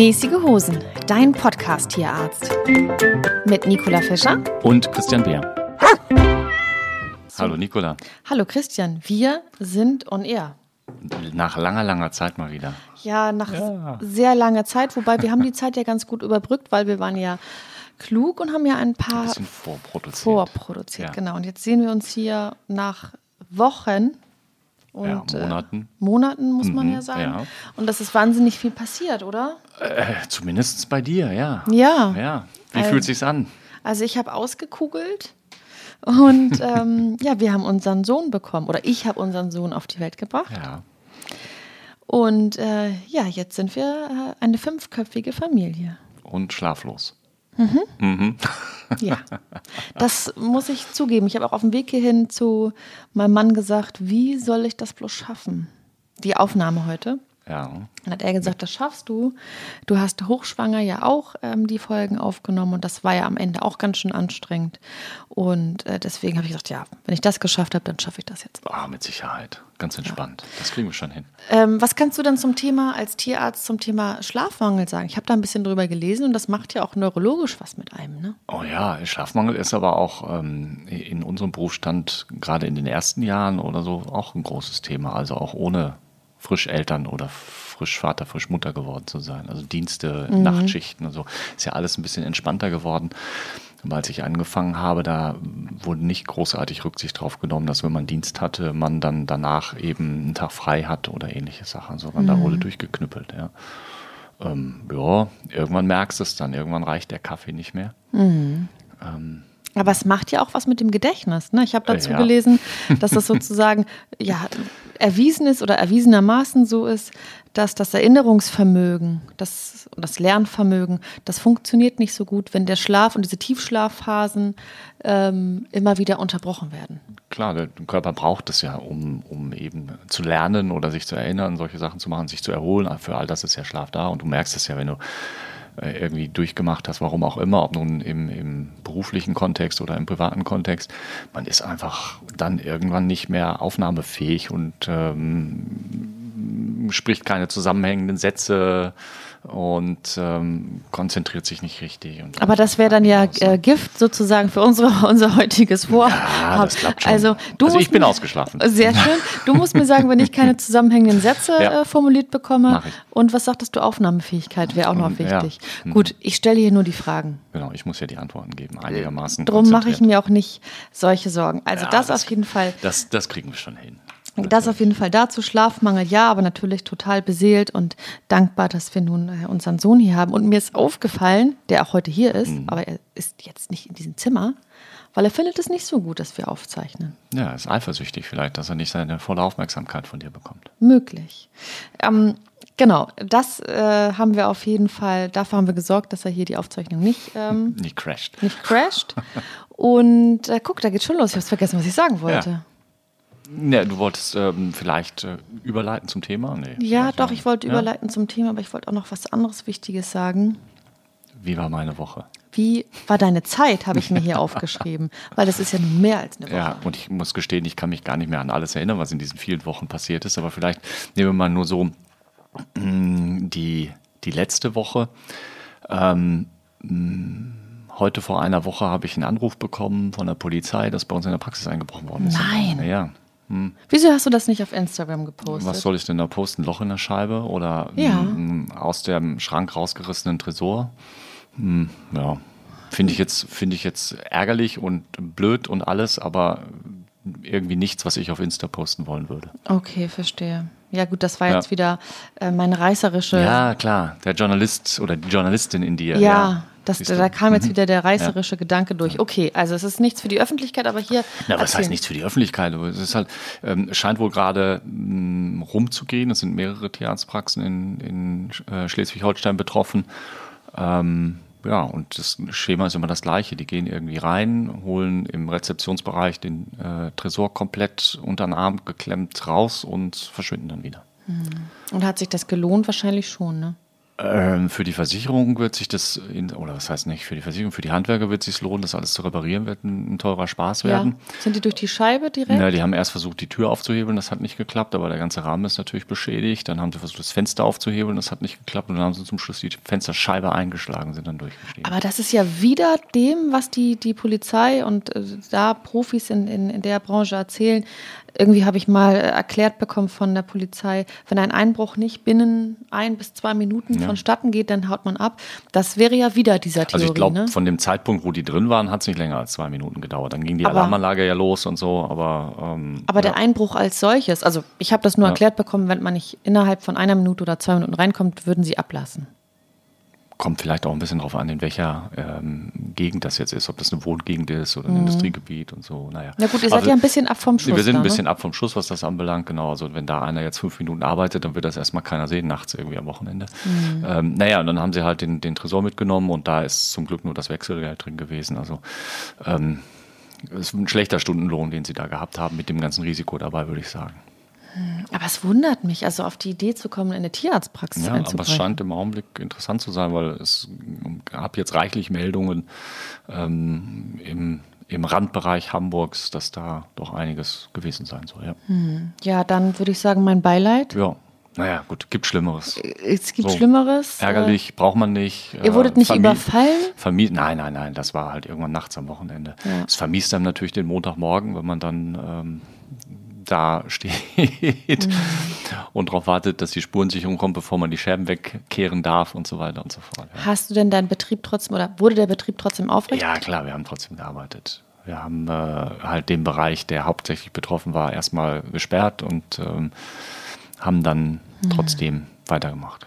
Mäßige Hosen, dein Podcast-Tierarzt. Mit Nicola Fischer Und Christian Beer. Hallo Nicola. Hallo Christian, wir sind on air. Nach langer, langer Zeit mal wieder. Ja, nach Ja. sehr langer Zeit, wobei wir haben die Zeit ja ganz gut überbrückt, weil wir waren ja klug und haben ja ein Ein paar bisschen vorproduziert. vorproduziert. Ja. Genau. Und jetzt sehen wir uns hier nach Wochen und Ja, Monaten. Äh, Monaten muss man Mhm, ja sagen. ja. Und das ist wahnsinnig viel passiert, oder? Äh, zumindest bei dir, ja. Ja. Ja. Wie Ähm, fühlt sich's an? Also ich habe ausgekugelt und ähm, ja, wir haben unseren Sohn bekommen oder ich habe unseren Sohn auf die Welt gebracht. Ja. Und äh, ja, jetzt sind wir äh, eine fünfköpfige Familie. Und schlaflos. Ja, das muss ich zugeben. Ich habe auch auf dem Weg hierhin zu meinem Mann gesagt, wie soll ich das bloß schaffen? Die Aufnahme heute. Ja. Dann hat er gesagt, das schaffst du. Du hast hochschwanger ja auch ähm, die Folgen aufgenommen und das war ja am Ende auch ganz schön anstrengend. Und äh, deswegen habe ich gesagt, ja, wenn ich das geschafft habe, dann schaffe ich das jetzt. Ah, mit Sicherheit. Ganz entspannt. Das kriegen wir schon hin. Ähm, was kannst du dann zum Thema als Tierarzt zum Thema Schlafmangel sagen? Ich habe da ein bisschen drüber gelesen und das macht ja auch neurologisch was mit einem, ne? Oh ja, Schlafmangel ist aber auch ähm, in unserem Berufsstand gerade in den ersten Jahren oder so auch ein großes Thema. Also auch ohne frisch Eltern oder frisch Vater, frisch Mutter geworden zu sein. Also Dienste, Nachtschichten und so. Ist ja alles ein bisschen entspannter geworden. Aber als ich angefangen habe, da wurde nicht großartig Rücksicht drauf genommen, dass wenn man Dienst hatte, man dann danach eben einen Tag frei hat oder ähnliche Sachen, sondern da wurde durchgeknüppelt. Ja. Ähm, ja, irgendwann merkst du es dann, irgendwann reicht der Kaffee nicht mehr. Aber es macht ja auch was mit dem Gedächtnis. Ne? Ich habe dazu Ja. gelesen, dass das sozusagen ja, erwiesen ist oder erwiesenermaßen so ist, dass das Erinnerungsvermögen, das, das Lernvermögen, das funktioniert nicht so gut, wenn der Schlaf und diese Tiefschlafphasen ähm, immer wieder unterbrochen werden. Klar, der Körper braucht es ja, um, um eben zu lernen oder sich zu erinnern, solche Sachen zu machen, sich zu erholen. Für all das ist ja Schlaf da und du merkst es ja, wenn du irgendwie durchgemacht hast, warum auch immer, ob nun im, im beruflichen Kontext oder im privaten Kontext, man ist einfach dann irgendwann nicht mehr aufnahmefähig und ähm, spricht keine zusammenhängenden Sätze und ähm, konzentriert sich nicht richtig. Aber das wäre dann ja äh, Gift sozusagen für unsere, unser heutiges Vorhaben. Ja, das klappt schon. Also, du Also ich bin mir- ausgeschlafen. Sehr schön. Du musst mir sagen, wenn ich keine zusammenhängenden Sätze Ja. äh, formuliert bekomme. Und was sagtest du, Aufnahmefähigkeit wäre auch noch Und, ja. wichtig. Mhm. Gut, ich stelle hier nur die Fragen. Genau, ich muss ja die Antworten geben, einigermaßen. Darum mache ich mir auch nicht solche Sorgen. Also Ja, das, auf jeden Fall. Das, das kriegen wir schon hin. Das auf jeden Fall dazu. Schlafmangel, ja, aber natürlich total beseelt und dankbar, dass wir nun äh, unseren Sohn hier haben. Und mir ist aufgefallen, der auch heute hier Mhm. ist, aber er ist jetzt nicht in diesem Zimmer, weil er findet es nicht so gut, dass wir aufzeichnen. Ja, er ist eifersüchtig vielleicht, dass er nicht seine volle Aufmerksamkeit von dir bekommt. Möglich. Ähm, genau, das äh, haben wir auf jeden Fall, dafür haben wir gesorgt, dass er hier die Aufzeichnung nicht, ähm, Nie crasht. nicht crasht. Und äh, guck, da geht's schon los. Ich habe vergessen, was ich sagen wollte. Ja, du wolltest ähm, vielleicht äh, überleiten zum Thema? Nee, Ja, doch, ich wollte Ja? überleiten zum Thema, aber ich wollte auch noch was anderes Wichtiges sagen. Wie war meine Woche? Wie war deine Zeit, habe ich mir hier aufgeschrieben, weil das ist ja nun mehr als eine Woche. Ja, und ich muss gestehen, ich kann mich gar nicht mehr an alles erinnern, was in diesen vielen Wochen passiert ist, aber vielleicht nehmen wir mal nur so mh, die, die letzte Woche. Ähm, mh, heute vor einer Woche habe ich einen Anruf bekommen von der Polizei, dass bei uns in der Praxis eingebrochen worden ist. Nein. Ja. Wieso hast du das nicht auf Instagram gepostet? Was soll ich denn da posten? Loch in der Scheibe oder Ja. aus dem Schrank rausgerissenen Tresor? Hm, ja, finde ich jetzt finde ich jetzt ärgerlich und blöd und alles, aber irgendwie nichts, was ich auf Insta posten wollen würde. Okay, verstehe. Ja gut, das war Ja. jetzt wieder äh, meine reißerische Ja, klar, der Journalist oder die Journalistin in dir. Ja, Das, da kam jetzt Mhm. wieder der reißerische Gedanke durch. Okay, also es ist nichts für die Öffentlichkeit, aber hier. Na, was heißt nichts für die Öffentlichkeit? Es ist halt, ähm, scheint wohl gerade mh, rumzugehen. Es sind mehrere Tierarztpraxen in, in äh, Schleswig-Holstein betroffen. Ähm, ja, und das Schema ist immer das gleiche. Die gehen irgendwie rein, holen im Rezeptionsbereich den äh, Tresor komplett unter den Arm geklemmt raus und verschwinden dann wieder. Und hat sich das gelohnt? Wahrscheinlich schon, ne? Ähm, für die Versicherung wird sich das, in, oder was heißt nicht für die Versicherung, für die Handwerker wird es sich lohnen, das alles zu reparieren, wird ein, ein teurer Spaß werden. Ja. Sind die durch die Scheibe direkt? Ja, die haben erst versucht, die Tür aufzuhebeln, das hat nicht geklappt, aber der ganze Rahmen ist natürlich beschädigt. Dann haben sie versucht, das Fenster aufzuhebeln, das hat nicht geklappt. Und dann haben sie zum Schluss die Fensterscheibe eingeschlagen, sind dann durchgestiegen. Aber das ist ja wieder dem, was die, die Polizei und äh, da Profis in, in, in der Branche erzählen. Irgendwie habe ich mal erklärt bekommen von der Polizei, wenn ein Einbruch nicht binnen ein bis zwei Minuten Ja. vonstatten geht, dann haut man ab. Das wäre ja wieder dieser Theorie. also ich glaube, ne? von dem Zeitpunkt, wo die drin waren, hat es nicht länger als zwei Minuten gedauert. Dann ging die Aber- Alarmanlage ja los und so, aber ähm, Aber der ja. Einbruch als solches, also ich habe das nur Ja. erklärt bekommen, wenn man nicht innerhalb von einer Minute oder zwei Minuten reinkommt, würden sie ablassen. Kommt vielleicht auch ein bisschen drauf an, in welcher ähm, Gegend das jetzt ist, ob das eine Wohngegend ist oder ein Mhm. Industriegebiet und so. Naja. Na gut, ihr seid Also- ja ein bisschen ab vom Schuss. Wir sind da, ein bisschen ne? ab vom Schuss, was das anbelangt, genau. Also wenn da einer jetzt fünf Minuten arbeitet, dann wird das erstmal keiner sehen, nachts irgendwie am Wochenende. Mhm. Ähm, naja, und dann haben sie halt den, den Tresor mitgenommen und da ist zum Glück nur das Wechselgeld drin gewesen. Also ähm, es ist ein schlechter Stundenlohn, den sie da gehabt haben, mit dem ganzen Risiko dabei, würde ich sagen. Aber es wundert mich, also auf die Idee zu kommen, in eine Tierarztpraxis Ja, aber es einzubrechen. scheint im Augenblick interessant zu sein, weil es gab jetzt reichlich Meldungen ähm, im, im Randbereich Hamburgs, dass da doch einiges gewesen sein soll. Ja, Ja, dann würde ich sagen, mein Beileid. ja. naja, gut, gibt Schlimmeres. Es gibt So. Schlimmeres. Ärgerlich, braucht man nicht. Äh, ihr wurdet nicht überfallen? Vermiest, nein, nein, nein, das war halt irgendwann nachts am Wochenende. Ja. Es vermiest einem natürlich den Montagmorgen, wenn man dann ähm, da steht Mhm. und darauf wartet, dass die Spurensicherung kommt, bevor man die Scherben wegkehren darf und so weiter und so fort. Ja. Hast du denn deinen Betrieb trotzdem oder wurde der Betrieb trotzdem aufrecht? Ja, klar, wir haben trotzdem gearbeitet. Wir haben äh, halt den Bereich, der hauptsächlich betroffen war, erstmal gesperrt und ähm, haben dann trotzdem weitergemacht.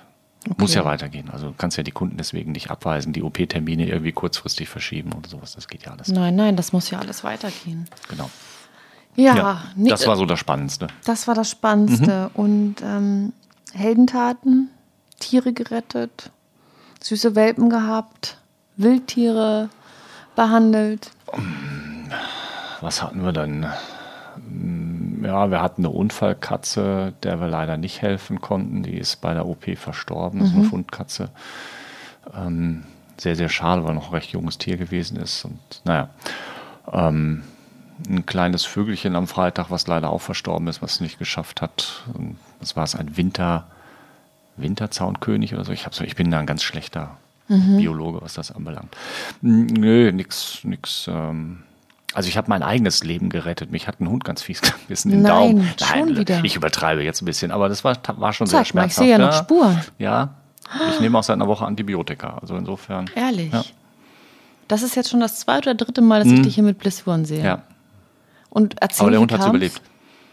Muss ja weitergehen. Also du kannst ja die Kunden deswegen nicht abweisen, die OP-Termine irgendwie kurzfristig verschieben oder sowas. Das geht ja alles. Nein, nein, das muss ja alles weitergehen. Genau. Ja, Ja, nee, das war so das Spannendste. das war das Spannendste. Mhm. Und ähm, Heldentaten, Tiere gerettet, süße Welpen gehabt, Wildtiere behandelt. Was hatten wir dann? Ja, wir hatten eine Unfallkatze, der wir leider nicht helfen konnten. Die ist bei der OP verstorben. Das ist eine Fundkatze. Ähm, sehr, sehr schade, weil noch ein recht junges Tier gewesen ist. Und naja, ähm, ein kleines Vögelchen am Freitag, was leider auch verstorben ist, was es nicht geschafft hat. Das war es ein Winter, Winterzaunkönig oder so. Ich, so. ich bin da ein ganz schlechter Biologe, was das anbelangt. Nö, nix, nix. Ähm, also ich habe mein eigenes Leben gerettet. Mich hat ein Hund ganz fies gebissen den Nein, Daumen. schon wieder. ich übertreibe jetzt ein bisschen, aber das war, war schon sehr Zeig mal, ich schmerzhaft. sehe ja noch Spuren. Ja, ich nehme auch seit einer Woche Antibiotika. Also insofern. Ehrlich. Ja. Das ist jetzt schon das zweite oder dritte Mal, dass ich dich hier mit Blisswurm sehe. Ja, Und erzähl, aber der Hund hat kam's? überlebt.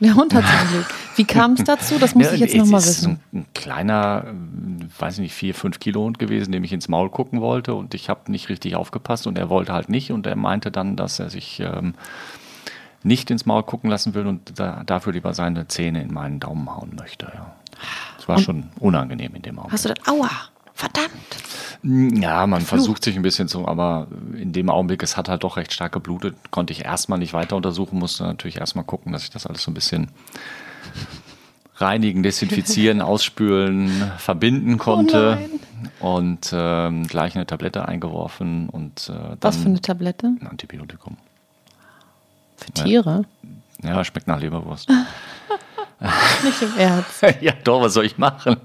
Der Hund hat überlebt. Wie kam es dazu? Das muss Ja, ich jetzt es nochmal ist wissen. Ein, ein kleiner, ähm, weiß ich nicht, vier, fünf Kilo Hund gewesen, dem ich ins Maul gucken wollte und ich habe nicht richtig aufgepasst und er wollte halt nicht und er meinte dann, dass er sich ähm, nicht ins Maul gucken lassen will und da, dafür lieber seine Zähne in meinen Daumen hauen möchte. Ja. Das war schon unangenehm in dem Augenblick. Hast du das? Aua, verdammt. Ja, man versucht sich ein bisschen zu, aber in dem Augenblick, es hat halt doch recht stark geblutet, konnte ich erstmal nicht weiter untersuchen, musste natürlich erstmal gucken, dass ich das alles so ein bisschen reinigen, desinfizieren, ausspülen, verbinden konnte. und ähm, gleich eine Tablette eingeworfen und äh, dann Was für eine Tablette? ein Antibiotikum. Für Tiere? Ja, schmeckt nach Leberwurst. Nicht im Ernst. ja, doch, was soll ich machen?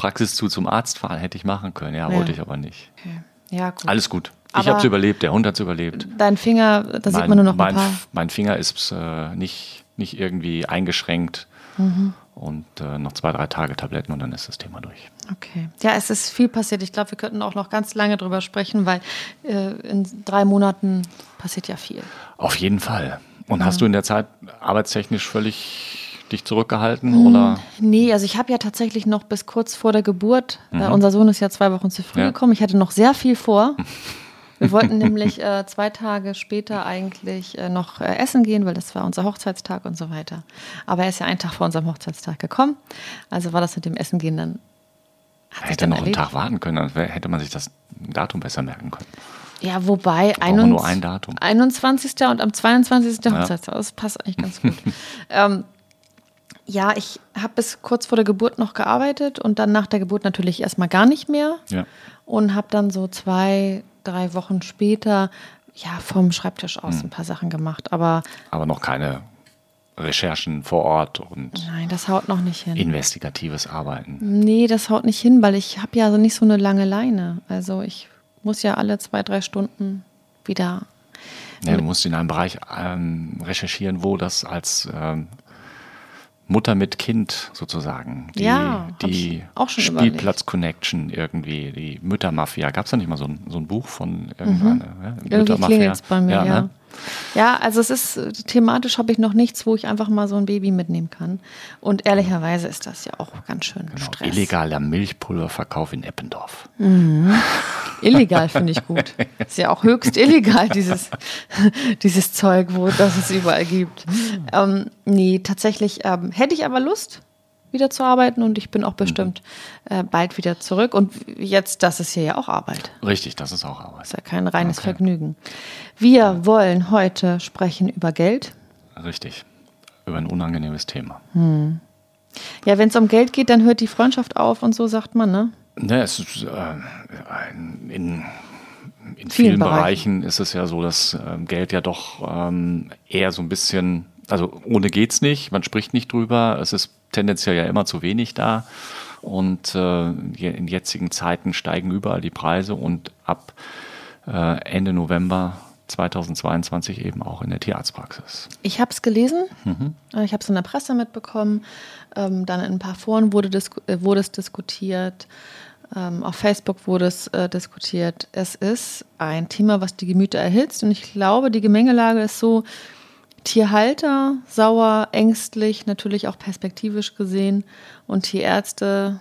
Praxis zu zum Arzt fahren hätte ich machen können, ja, Ja. wollte ich aber nicht. Okay. Ja, gut. Alles gut. Ich habe es überlebt, der Hund hat es überlebt. Dein Finger, da sieht man nur noch mein, ein paar. mein Finger ist äh, nicht, nicht irgendwie eingeschränkt Mhm. und äh, noch zwei, drei Tage Tabletten und dann ist das Thema durch. Okay. Ja, es ist viel passiert. Ich glaube, wir könnten auch noch ganz lange drüber sprechen, weil äh, in drei Monaten passiert ja viel. Auf jeden Fall. Und hast du in der Zeit arbeitstechnisch völlig dich zurückgehalten? Hm, oder? Nee, also ich habe ja tatsächlich noch bis kurz vor der Geburt, äh, mhm. äh, unser Sohn ist ja zwei Wochen zu früh ja. gekommen, ich hatte noch sehr viel vor. Wir wollten nämlich äh, zwei Tage später eigentlich äh, noch äh, essen gehen, weil das war unser Hochzeitstag und so weiter. Aber er ist ja einen Tag vor unserem Hochzeitstag gekommen. Also war das mit dem Essen gehen dann. Hat hätte dann noch erledigt. einen Tag warten können, dann hätte man sich das Datum besser merken können. Ja, wobei nur ein Datum. 21. und am 22. der Hochzeitstag. Das passt eigentlich ganz gut. ähm, ja, ich habe bis kurz vor der Geburt noch gearbeitet und dann nach der Geburt natürlich erstmal gar nicht mehr. Ja. Und habe dann so zwei, drei Wochen später ja vom Schreibtisch aus hm. ein paar Sachen gemacht. Aber, aber noch keine Recherchen vor Ort und Nein, das haut noch nicht hin. investigatives Arbeiten. Nee, das haut nicht hin, weil ich habe ja nicht so eine lange Leine. Also ich muss ja alle zwei, drei Stunden wieder. Ja, du musst in einem Bereich ähm, recherchieren, wo das als ähm, Mutter mit Kind sozusagen. Die, ja, die Spielplatz-Connection irgendwie, die Müttermafia. Gab es da nicht mal so ein, so ein Buch von irgendeiner mhm. ja, Müttermafia? bei mir, ja. ja. Ne? Ja, also es ist thematisch habe ich noch nichts, wo ich einfach mal so ein Baby mitnehmen kann. Und ehrlicherweise ist das ja auch ganz schön genau, Stress. Illegaler Milchpulververkauf in Eppendorf. Mhm. Illegal finde ich gut. Ist ja auch höchst illegal, dieses, dieses Zeug, wo das es überall gibt. Ähm, nee, tatsächlich ähm, hätte ich aber Lust wieder zu arbeiten und ich bin auch bestimmt äh, bald wieder zurück. Und jetzt, das ist hier ja auch Arbeit. Richtig, das ist auch Arbeit. Das ist ja kein reines okay. Vergnügen. Wir wollen heute sprechen über Geld. Richtig, über ein unangenehmes Thema. Hm. Ja, wenn es um Geld geht, dann hört die Freundschaft auf und so sagt man, ne? Ne, es ist, äh, in, in vielen, vielen Bereichen. Bereichen ist es ja so, dass äh, Geld ja doch ähm, eher so ein bisschen, also ohne geht's nicht, man spricht nicht drüber, es ist tendenziell ja immer zu wenig da. Und äh, in jetzigen Zeiten steigen überall die Preise und ab äh, Ende November 2022 eben auch in der Tierarztpraxis. Ich habe es gelesen, mhm. Äh, ich habe es in der Presse mitbekommen, ähm, dann in ein paar Foren wurde, äh, wurde es diskutiert, ähm, auf Facebook wurde es äh, diskutiert. Es ist ein Thema, was die Gemüter erhitzt und ich glaube, die Gemengelage ist so, Tierhalter sauer, ängstlich, natürlich auch perspektivisch gesehen. Und Tierärzte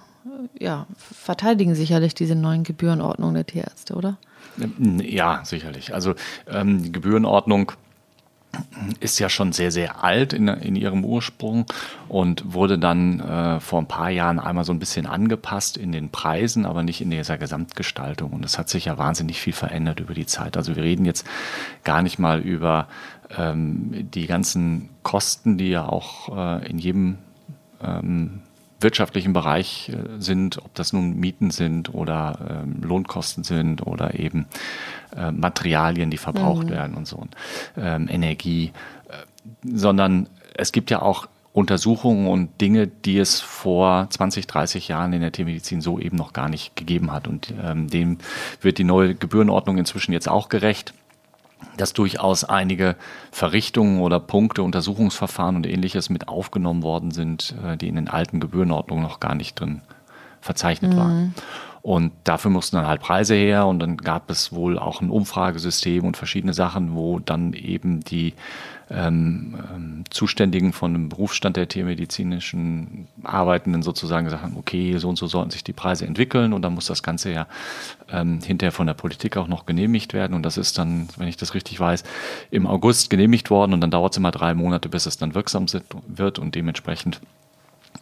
ja, verteidigen sicherlich diese neuen Gebührenordnungen der Tierärzte, oder? Ja, sicherlich. Also ähm, die Gebührenordnung ist ja schon sehr, sehr alt in, in ihrem Ursprung und wurde dann äh, vor ein paar Jahren einmal so ein bisschen angepasst in den Preisen, aber nicht in dieser Gesamtgestaltung. Und es hat sich ja wahnsinnig viel verändert über die Zeit. Also wir reden jetzt gar nicht mal über die ganzen Kosten, die ja auch äh, in jedem ähm, wirtschaftlichen Bereich äh, sind, ob das nun Mieten sind oder ähm, Lohnkosten sind oder eben äh, Materialien, die verbraucht mhm. werden und so, ähm, Energie, äh, sondern es gibt ja auch Untersuchungen und Dinge, die es vor 20, 30 Jahren in der Tiermedizin so eben noch gar nicht gegeben hat. Und ähm, dem wird die neue Gebührenordnung inzwischen jetzt auch gerecht dass durchaus einige Verrichtungen oder Punkte, Untersuchungsverfahren und ähnliches mit aufgenommen worden sind, äh, die in den alten Gebührenordnungen noch gar nicht drin verzeichnet mhm. waren. Und dafür mussten dann halt Preise her und dann gab es wohl auch ein Umfragesystem und verschiedene Sachen, wo dann eben die ähm, ähm, Zuständigen von einem Berufsstand der tiermedizinischen Arbeitenden sozusagen gesagt haben, okay, so und so sollten sich die Preise entwickeln und dann muss das Ganze ja ähm, hinterher von der Politik auch noch genehmigt werden und das ist dann, wenn ich das richtig weiß, im August genehmigt worden und dann dauert es immer drei Monate, bis es dann wirksam wird und dementsprechend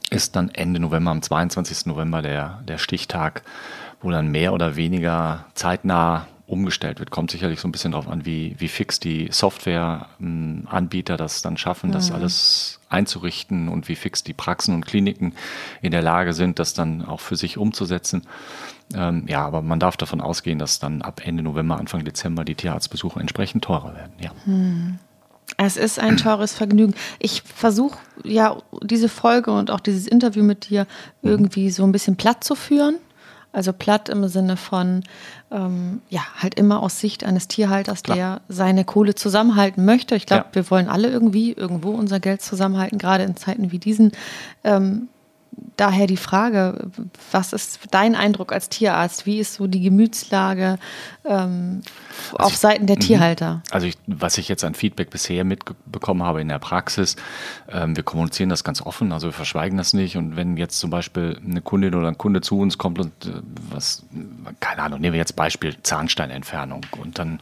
ist dann Ende November, am 22. November der, der Stichtag, wo dann mehr oder weniger zeitnah umgestellt wird. Kommt sicherlich so ein bisschen darauf an, wie, wie fix die Softwareanbieter das dann schaffen, mhm. das alles einzurichten und wie fix die Praxen und Kliniken in der Lage sind, das dann auch für sich umzusetzen. Ähm, ja, aber man darf davon ausgehen, dass dann ab Ende November, Anfang Dezember die Tierarztbesuche entsprechend teurer werden. Ja. Mhm. Es ist ein teures Vergnügen. Ich versuche ja diese Folge und auch dieses Interview mit dir mhm. irgendwie so ein bisschen platt zu führen. Also platt im Sinne von, ähm, ja, halt immer aus Sicht eines Tierhalters, Klar. der seine Kohle zusammenhalten möchte. Ich glaube, ja. wir wollen alle irgendwie irgendwo unser Geld zusammenhalten, gerade in Zeiten wie diesen. Ähm, daher die Frage, was ist dein Eindruck als Tierarzt? Wie ist so die Gemütslage ähm, also auf ich, Seiten der mhm. Tierhalter? Also ich, was ich jetzt an Feedback bisher mitbekommen habe in der Praxis, ähm, wir kommunizieren das ganz offen, also wir verschweigen das nicht. Und wenn jetzt zum Beispiel eine Kundin oder ein Kunde zu uns kommt und äh, was, keine Ahnung, nehmen wir jetzt Beispiel Zahnsteinentfernung und dann,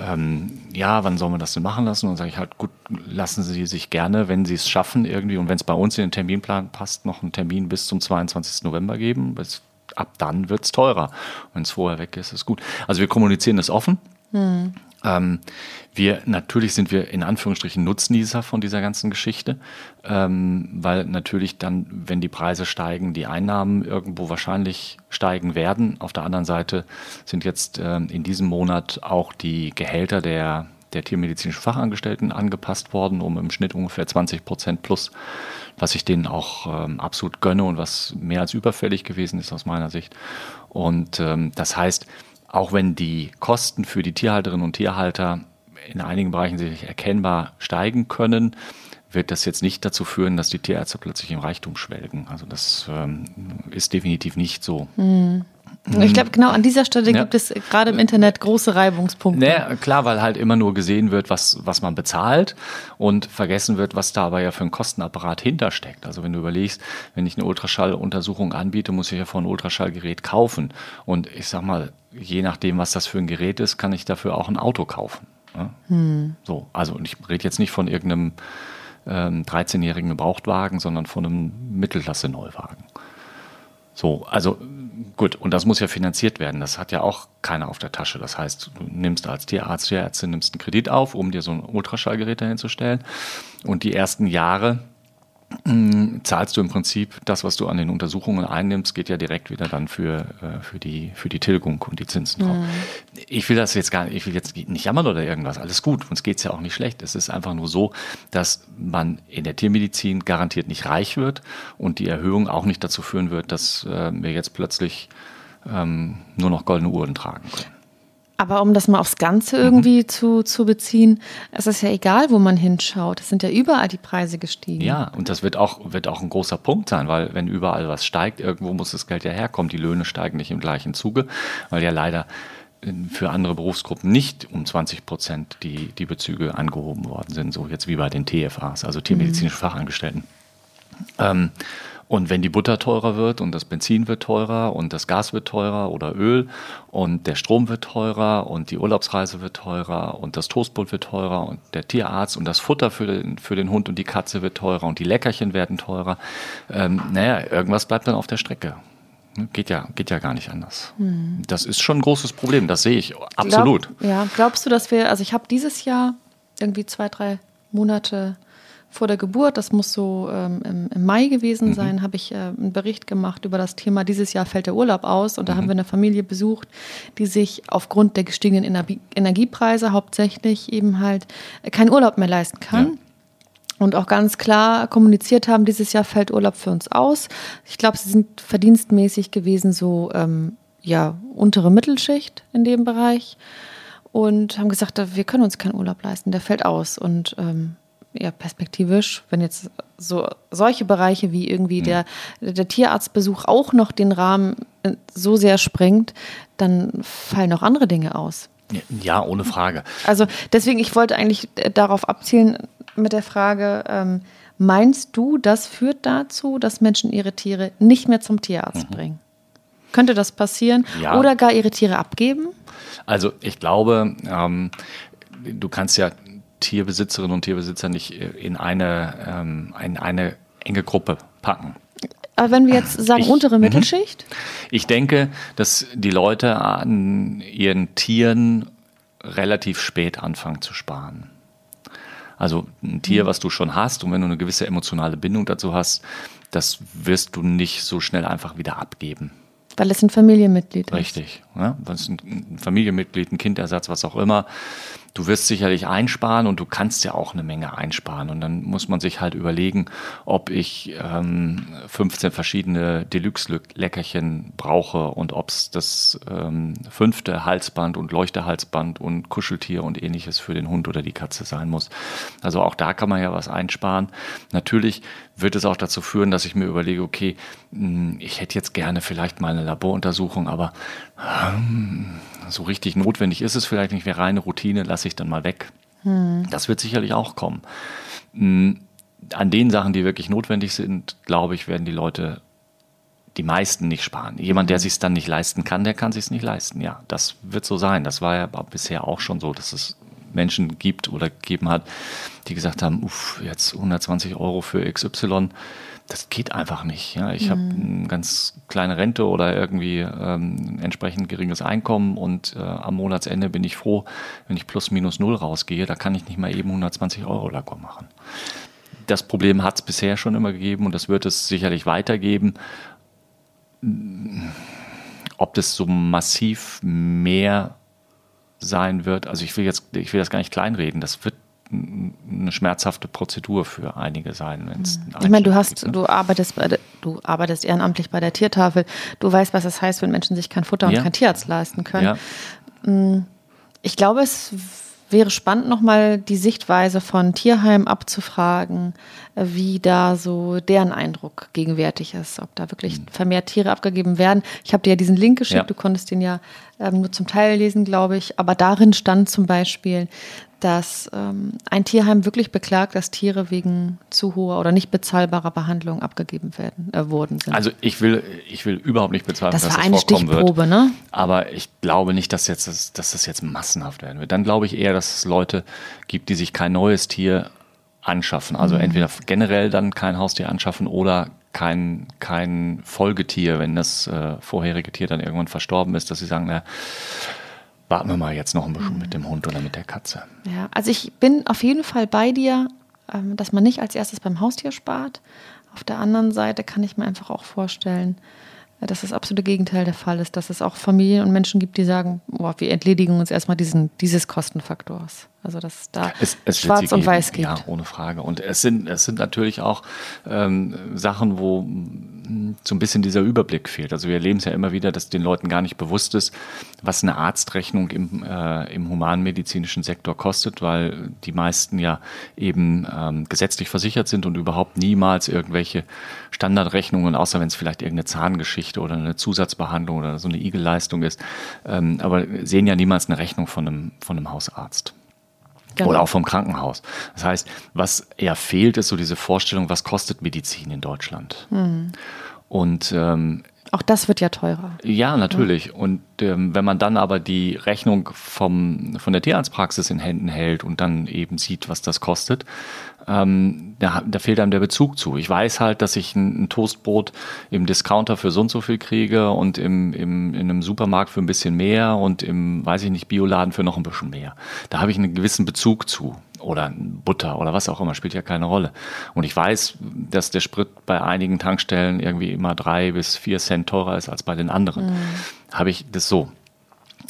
ähm, ja, wann sollen wir das denn machen lassen? Und sage ich halt, gut, lassen Sie sich gerne, wenn Sie es schaffen irgendwie und wenn es bei uns in den Terminplan passt, noch einen Termin bis zum 22. November geben. Bis, ab dann wird es teurer. Wenn es vorher weg ist, ist gut. Also wir kommunizieren das offen. Hm. Ähm, wir natürlich sind wir in Anführungsstrichen Nutznießer von dieser ganzen Geschichte, ähm, weil natürlich dann, wenn die Preise steigen, die Einnahmen irgendwo wahrscheinlich steigen werden. Auf der anderen Seite sind jetzt ähm, in diesem Monat auch die Gehälter der der tiermedizinischen Fachangestellten angepasst worden, um im Schnitt ungefähr 20 Prozent plus, was ich denen auch ähm, absolut gönne und was mehr als überfällig gewesen ist aus meiner Sicht. Und ähm, das heißt, auch wenn die Kosten für die Tierhalterinnen und Tierhalter in einigen Bereichen sich erkennbar steigen können, wird das jetzt nicht dazu führen, dass die Tierärzte plötzlich im Reichtum schwelgen. Also das ähm, ist definitiv nicht so. Mhm. Ich glaube, genau an dieser Stelle ja. gibt es gerade im Internet große Reibungspunkte. Naja, klar, weil halt immer nur gesehen wird, was, was man bezahlt und vergessen wird, was da aber ja für ein Kostenapparat hintersteckt. Also wenn du überlegst, wenn ich eine Ultraschalluntersuchung anbiete, muss ich ja vor ein Ultraschallgerät kaufen. Und ich sag mal, je nachdem, was das für ein Gerät ist, kann ich dafür auch ein Auto kaufen. Ja? Hm. So, also ich rede jetzt nicht von irgendeinem ähm, 13-jährigen Gebrauchtwagen, sondern von einem Mittelklasse-Neuwagen. So, also gut, und das muss ja finanziert werden. Das hat ja auch keiner auf der Tasche. Das heißt, du nimmst als Tierarzt, Tierärztin, nimmst einen Kredit auf, um dir so ein Ultraschallgerät dahinzustellen. Und die ersten Jahre zahlst du im Prinzip das, was du an den Untersuchungen einnimmst, geht ja direkt wieder dann für, äh, für, die, für die Tilgung und die Zinsen drauf. Mhm. Ich will das jetzt gar nicht, ich will jetzt nicht jammern oder irgendwas, alles gut, uns geht es ja auch nicht schlecht. Es ist einfach nur so, dass man in der Tiermedizin garantiert nicht reich wird und die Erhöhung auch nicht dazu führen wird, dass äh, wir jetzt plötzlich ähm, nur noch goldene Uhren tragen können. Aber um das mal aufs Ganze irgendwie mhm. zu, zu beziehen, es ist ja egal, wo man hinschaut. Es sind ja überall die Preise gestiegen. Ja, und das wird auch, wird auch ein großer Punkt sein, weil wenn überall was steigt, irgendwo muss das Geld ja herkommen. Die Löhne steigen nicht im gleichen Zuge, weil ja leider äh, für andere Berufsgruppen nicht um 20 Prozent die, die Bezüge angehoben worden sind, so jetzt wie bei den TFAs, also tiermedizinischen mhm. Fachangestellten. Ähm, und wenn die Butter teurer wird und das Benzin wird teurer und das Gas wird teurer oder Öl und der Strom wird teurer und die Urlaubsreise wird teurer und das Toastbrot wird teurer und der Tierarzt und das Futter für den, für den Hund und die Katze wird teurer und die Leckerchen werden teurer, ähm, naja, irgendwas bleibt dann auf der Strecke. Ne, geht ja, geht ja gar nicht anders. Hm. Das ist schon ein großes Problem, das sehe ich absolut. Glaub, ja, glaubst du, dass wir, also ich habe dieses Jahr irgendwie zwei, drei Monate vor der Geburt, das muss so ähm, im, im, Mai gewesen mhm. sein, habe ich äh, einen Bericht gemacht über das Thema, dieses Jahr fällt der Urlaub aus und da mhm. haben wir eine Familie besucht, die sich aufgrund der gestiegenen Energie Energiepreise hauptsächlich eben halt keinen Urlaub mehr leisten kann. Ja. Und auch ganz klar kommuniziert haben, dieses Jahr fällt Urlaub für uns aus. Ich glaube, sie sind verdienstmäßig gewesen, so ähm, ja, untere Mittelschicht in dem Bereich. Und haben gesagt, wir können uns keinen Urlaub leisten, der fällt aus. Und ähm, ja, perspektivisch, wenn jetzt so solche Bereiche wie irgendwie mhm. der, der Tierarztbesuch auch noch den Rahmen äh, so sehr sprengt, dann fallen auch andere Dinge aus. Ja, ohne Frage. Also deswegen, ich wollte eigentlich äh, darauf abzielen mit der Frage, ähm, meinst du, das führt dazu, dass Menschen ihre Tiere nicht mehr zum Tierarzt mhm. bringen? Könnte das passieren? Ja. Oder gar ihre Tiere abgeben? Also ich glaube, ähm, du kannst ja Tierbesitzerinnen und Tierbesitzer nicht in eine, ähm, in eine enge Gruppe packen. Aber wenn wir jetzt sagen ich, untere mhm. Mittelschicht? Ich denke, dass die Leute an ihren Tieren relativ spät anfangen zu sparen. Also ein Tier, mhm. was du schon hast und wenn du eine gewisse emotionale Bindung dazu hast, das wirst du nicht so schnell einfach wieder abgeben. Weil es ein Familienmitglied ist. Richtig. Ja, das ist ein Familienmitglied, ein Kindersatz, was auch immer. Du wirst sicherlich einsparen und du kannst ja auch eine Menge einsparen. Und dann muss man sich halt überlegen, ob ich ähm, 15 verschiedene Deluxe-Leckerchen brauche und ob es das ähm, fünfte Halsband und Leuchtehalsband und Kuscheltier und ähnliches für den Hund oder die Katze sein muss. Also auch da kann man ja was einsparen. Natürlich wird es auch dazu führen, dass ich mir überlege, okay, hm, ich hätte jetzt gerne vielleicht mal eine Laboruntersuchung, aber ähm, so richtig notwendig ist es vielleicht nicht. Wäre reine Routine, lasse ich dann mal weg. Hm. Das wird sicherlich auch kommen. Hm, an den Sachen, die wirklich notwendig sind, glaube ich, werden die Leute die meisten nicht sparen. Jemand, der hm. sich es dann nicht leisten kann, der kann sich es nicht leisten. Ja, das wird so sein. Das war ja bisher auch schon so, dass es Menschen gibt oder gegeben hat, die gesagt haben, uff, jetzt 120 Euro für XY, das geht einfach nicht. Ja, ich mhm. habe eine ganz kleine Rente oder irgendwie ähm, entsprechend geringes Einkommen und äh, am Monatsende bin ich froh, wenn ich plus minus null rausgehe, da kann ich nicht mal eben 120 Euro Lakur machen. Das Problem hat es bisher schon immer gegeben und das wird es sicherlich weitergeben. Ob das so massiv mehr sein wird. Also ich will jetzt, ich will das gar nicht kleinreden. Das wird eine schmerzhafte Prozedur für einige sein. Wenn's mhm. ich meine, du hast, gibt, ne? du arbeitest bei der, du arbeitest ehrenamtlich bei der Tiertafel. Du weißt, was das heißt, wenn Menschen sich kein Futter und kein Tierarzt leisten können. Ja. Mm, ich glaube, es wäre spannend, nochmal die Sichtweise von Tierheim abzufragen, wie da so deren Eindruck gegenwärtig ist, ob da wirklich mhm. vermehrt Tiere abgegeben werden. Ich habe dir ja diesen Link geschickt, ja. du konntest den ja ähm, nur zum Teil lesen, glaube ich, aber darin stand zum Beispiel, dass ähm, ein Tierheim wirklich beklagt, dass Tiere wegen zu hoher oder nicht bezahlbarer Behandlung abgegeben werden, äh, worden sind. Also ich will, ich will überhaupt nicht bezahlen, das dass war das eine vorkommen Stichprobe, wird. Ne? Aber ich glaube nicht, dass, jetzt, dass das jetzt massenhaft werden wird. Dann glaube ich eher, dass es Leute gibt, die sich kein neues Tier anschaffen. Also mhm. entweder generell dann kein Haustier anschaffen oder kein, kein Folgetier, wenn das äh, vorherige Tier dann irgendwann verstorben ist, dass sie sagen, na, warten wir mal jetzt noch ein bisschen mhm. mit dem Hund oder mit der Katze. Ja, also ich bin auf jeden Fall bei dir, ähm, dass man nicht als erstes beim Haustier spart. Auf der anderen Seite kann ich mir einfach auch vorstellen, dass das absolute Gegenteil der Fall ist, dass es auch Familien und Menschen gibt, die sagen, boah, wir entledigen uns erstmal diesen, dieses Kostenfaktors. Also dass es da es, es schwarz und weiß gibt. Ja, ohne Frage. Und es sind, es sind natürlich auch ähm, Sachen, wo so ein bisschen dieser Überblick fehlt. Also wir erleben es ja immer wieder, dass den Leuten gar nicht bewusst ist, was eine Arztrechnung im, äh, im humanmedizinischen Sektor kostet, weil die meisten ja eben ähm, gesetzlich versichert sind und überhaupt niemals irgendwelche Standardrechnungen, außer wenn es vielleicht irgendeine Zahngeschichte oder eine Zusatzbehandlung oder so eine Igelleistung ist, ähm, aber sehen ja niemals eine Rechnung von einem, von einem Hausarzt. Genau. Oder auch vom Krankenhaus. Das heißt, was eher fehlt, ist so diese Vorstellung, was kostet Medizin in Deutschland? Mhm. Und ähm, auch das wird ja teurer. Ja, natürlich. Ja. Und ähm, wenn man dann aber die Rechnung vom, von der Tierarztpraxis in Händen hält und dann eben sieht, was das kostet, ähm, da, da, fehlt einem der Bezug zu. Ich weiß halt, dass ich ein, ein, Toastbrot im Discounter für so und so viel kriege und im, im, in einem Supermarkt für ein bisschen mehr und im, weiß ich nicht, Bioladen für noch ein bisschen mehr. Da habe ich einen gewissen Bezug zu. Oder Butter oder was auch immer, spielt ja keine Rolle. Und ich weiß, dass der Sprit bei einigen Tankstellen irgendwie immer drei bis vier Cent teurer ist als bei den anderen. Mhm. Habe ich das so.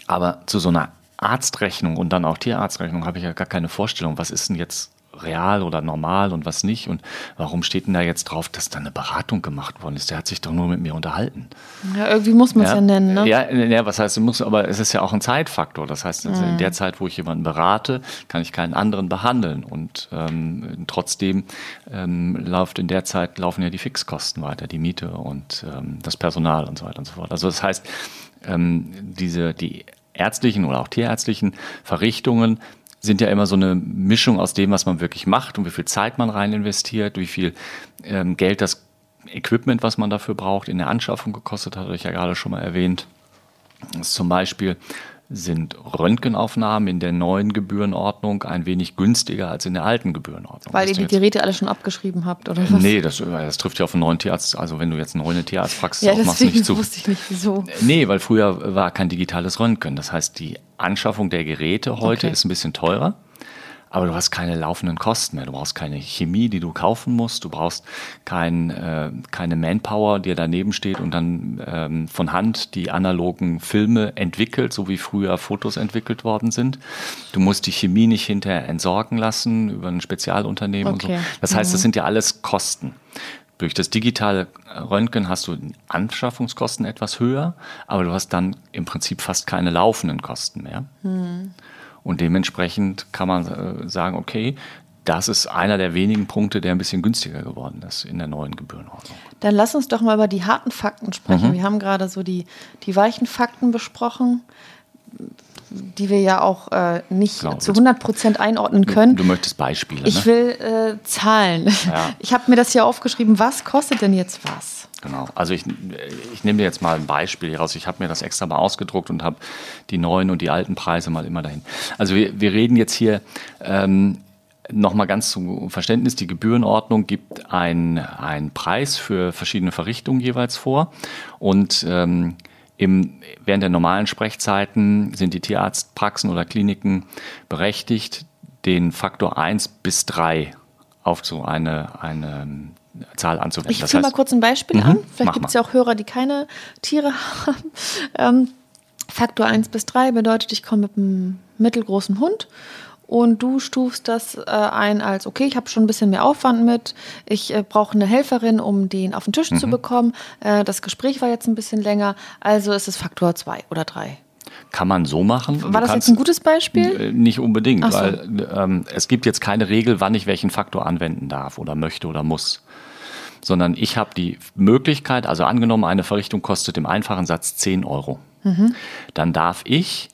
Aber zu so einer Arztrechnung und dann auch Tierarztrechnung habe ich ja gar keine Vorstellung, was ist denn jetzt real oder normal und was nicht. Und warum steht denn da jetzt drauf, dass da eine Beratung gemacht worden ist? Der hat sich doch nur mit mir unterhalten. Ja, irgendwie muss man es ja, ja, nennen, ne? Ja, ja, was heißt, muss, aber es ist ja auch ein Zeitfaktor. Das heißt, also mhm. in der Zeit, wo ich jemanden berate, kann ich keinen anderen behandeln. Und ähm, trotzdem ähm, läuft in der Zeit laufen ja die Fixkosten weiter, die Miete und ähm, das Personal und so weiter und so fort. Also das heißt, ähm, diese, die ärztlichen oder auch tierärztlichen Verrichtungen sind ja immer so eine Mischung aus dem, was man wirklich macht und wie viel Zeit man rein investiert, wie viel ähm, Geld das Equipment, was man dafür braucht, in der Anschaffung gekostet hat, habe ich ja gerade schon mal erwähnt. Das ist zum Beispiel sind Röntgenaufnahmen in der neuen Gebührenordnung ein wenig günstiger als in der alten Gebührenordnung. Weil ihr die Geräte alle schon abgeschrieben habt, oder was? Nee, das, das trifft ja auf einen neuen Tierarzt. Also wenn du jetzt eine neue Tierarztpraxis ja, aufmachst, nicht zu. wusste ich nicht, wieso. Nee, weil früher war kein digitales Röntgen. Das heißt, die Anschaffung der Geräte heute okay. ist ein bisschen teurer. Aber du hast keine laufenden Kosten mehr. Du brauchst keine Chemie, die du kaufen musst. Du brauchst kein, äh, keine Manpower, die daneben steht und dann ähm, von Hand die analogen Filme entwickelt, so wie früher Fotos entwickelt worden sind. Du musst die Chemie nicht hinterher entsorgen lassen über ein Spezialunternehmen Okay. und so. Das heißt, das Mhm. sind ja alles Kosten. Durch das digitale Röntgen hast du Anschaffungskosten etwas höher, aber du hast dann im Prinzip fast keine laufenden Kosten mehr. Und dementsprechend kann man äh, sagen, okay, das ist einer der wenigen Punkte, der ein bisschen günstiger geworden ist in der neuen Gebührenordnung. Dann lass uns doch mal über die harten Fakten Mhm. sprechen. Wir haben gerade so die, die weichen Fakten besprochen, die wir ja auch äh, nicht Genau, zu jetzt- 100 Prozent einordnen können. Du möchtest Beispiele, Ich ne? will äh, Zahlen. Ja. Ich habe mir das hier aufgeschrieben. Was kostet denn jetzt was? Genau. Also ich, ich nehme dir jetzt mal ein Beispiel hier raus. Ich habe mir das extra mal ausgedruckt und habe die neuen und die alten Preise mal immer dahin. Also wir, wir reden jetzt hier ähm, nochmal ganz zum Verständnis. Die Gebührenordnung gibt einen Preis für verschiedene Verrichtungen jeweils vor. Und ähm, im, während der normalen Sprechzeiten sind die Tierarztpraxen oder Kliniken berechtigt, den Faktor 1 bis 3 auf so eine, eine Zahl anzuwenden. Ich führe mal kurz ein Beispiel Mhm, an. Vielleicht gibt es ja auch Hörer, die keine Tiere haben. Ähm, Faktor 1 bis 3 bedeutet, ich komme mit einem mittelgroßen Hund und du stufst das äh, ein als, okay, ich habe schon ein bisschen mehr Aufwand mit, ich äh, brauche eine Helferin, um den auf den Tisch Mhm. zu bekommen. Äh, das Gespräch war jetzt ein bisschen länger, also ist es Faktor 2 oder 3. Kann man so machen. War Du das jetzt ein gutes Beispiel? Äh, Nicht unbedingt, so. weil ähm, es gibt jetzt keine Regel, wann ich welchen Faktor anwenden darf oder möchte oder muss. Sondern ich habe die Möglichkeit, also angenommen, eine Verrichtung kostet im einfachen Satz 10 Euro. Mhm. Dann darf ich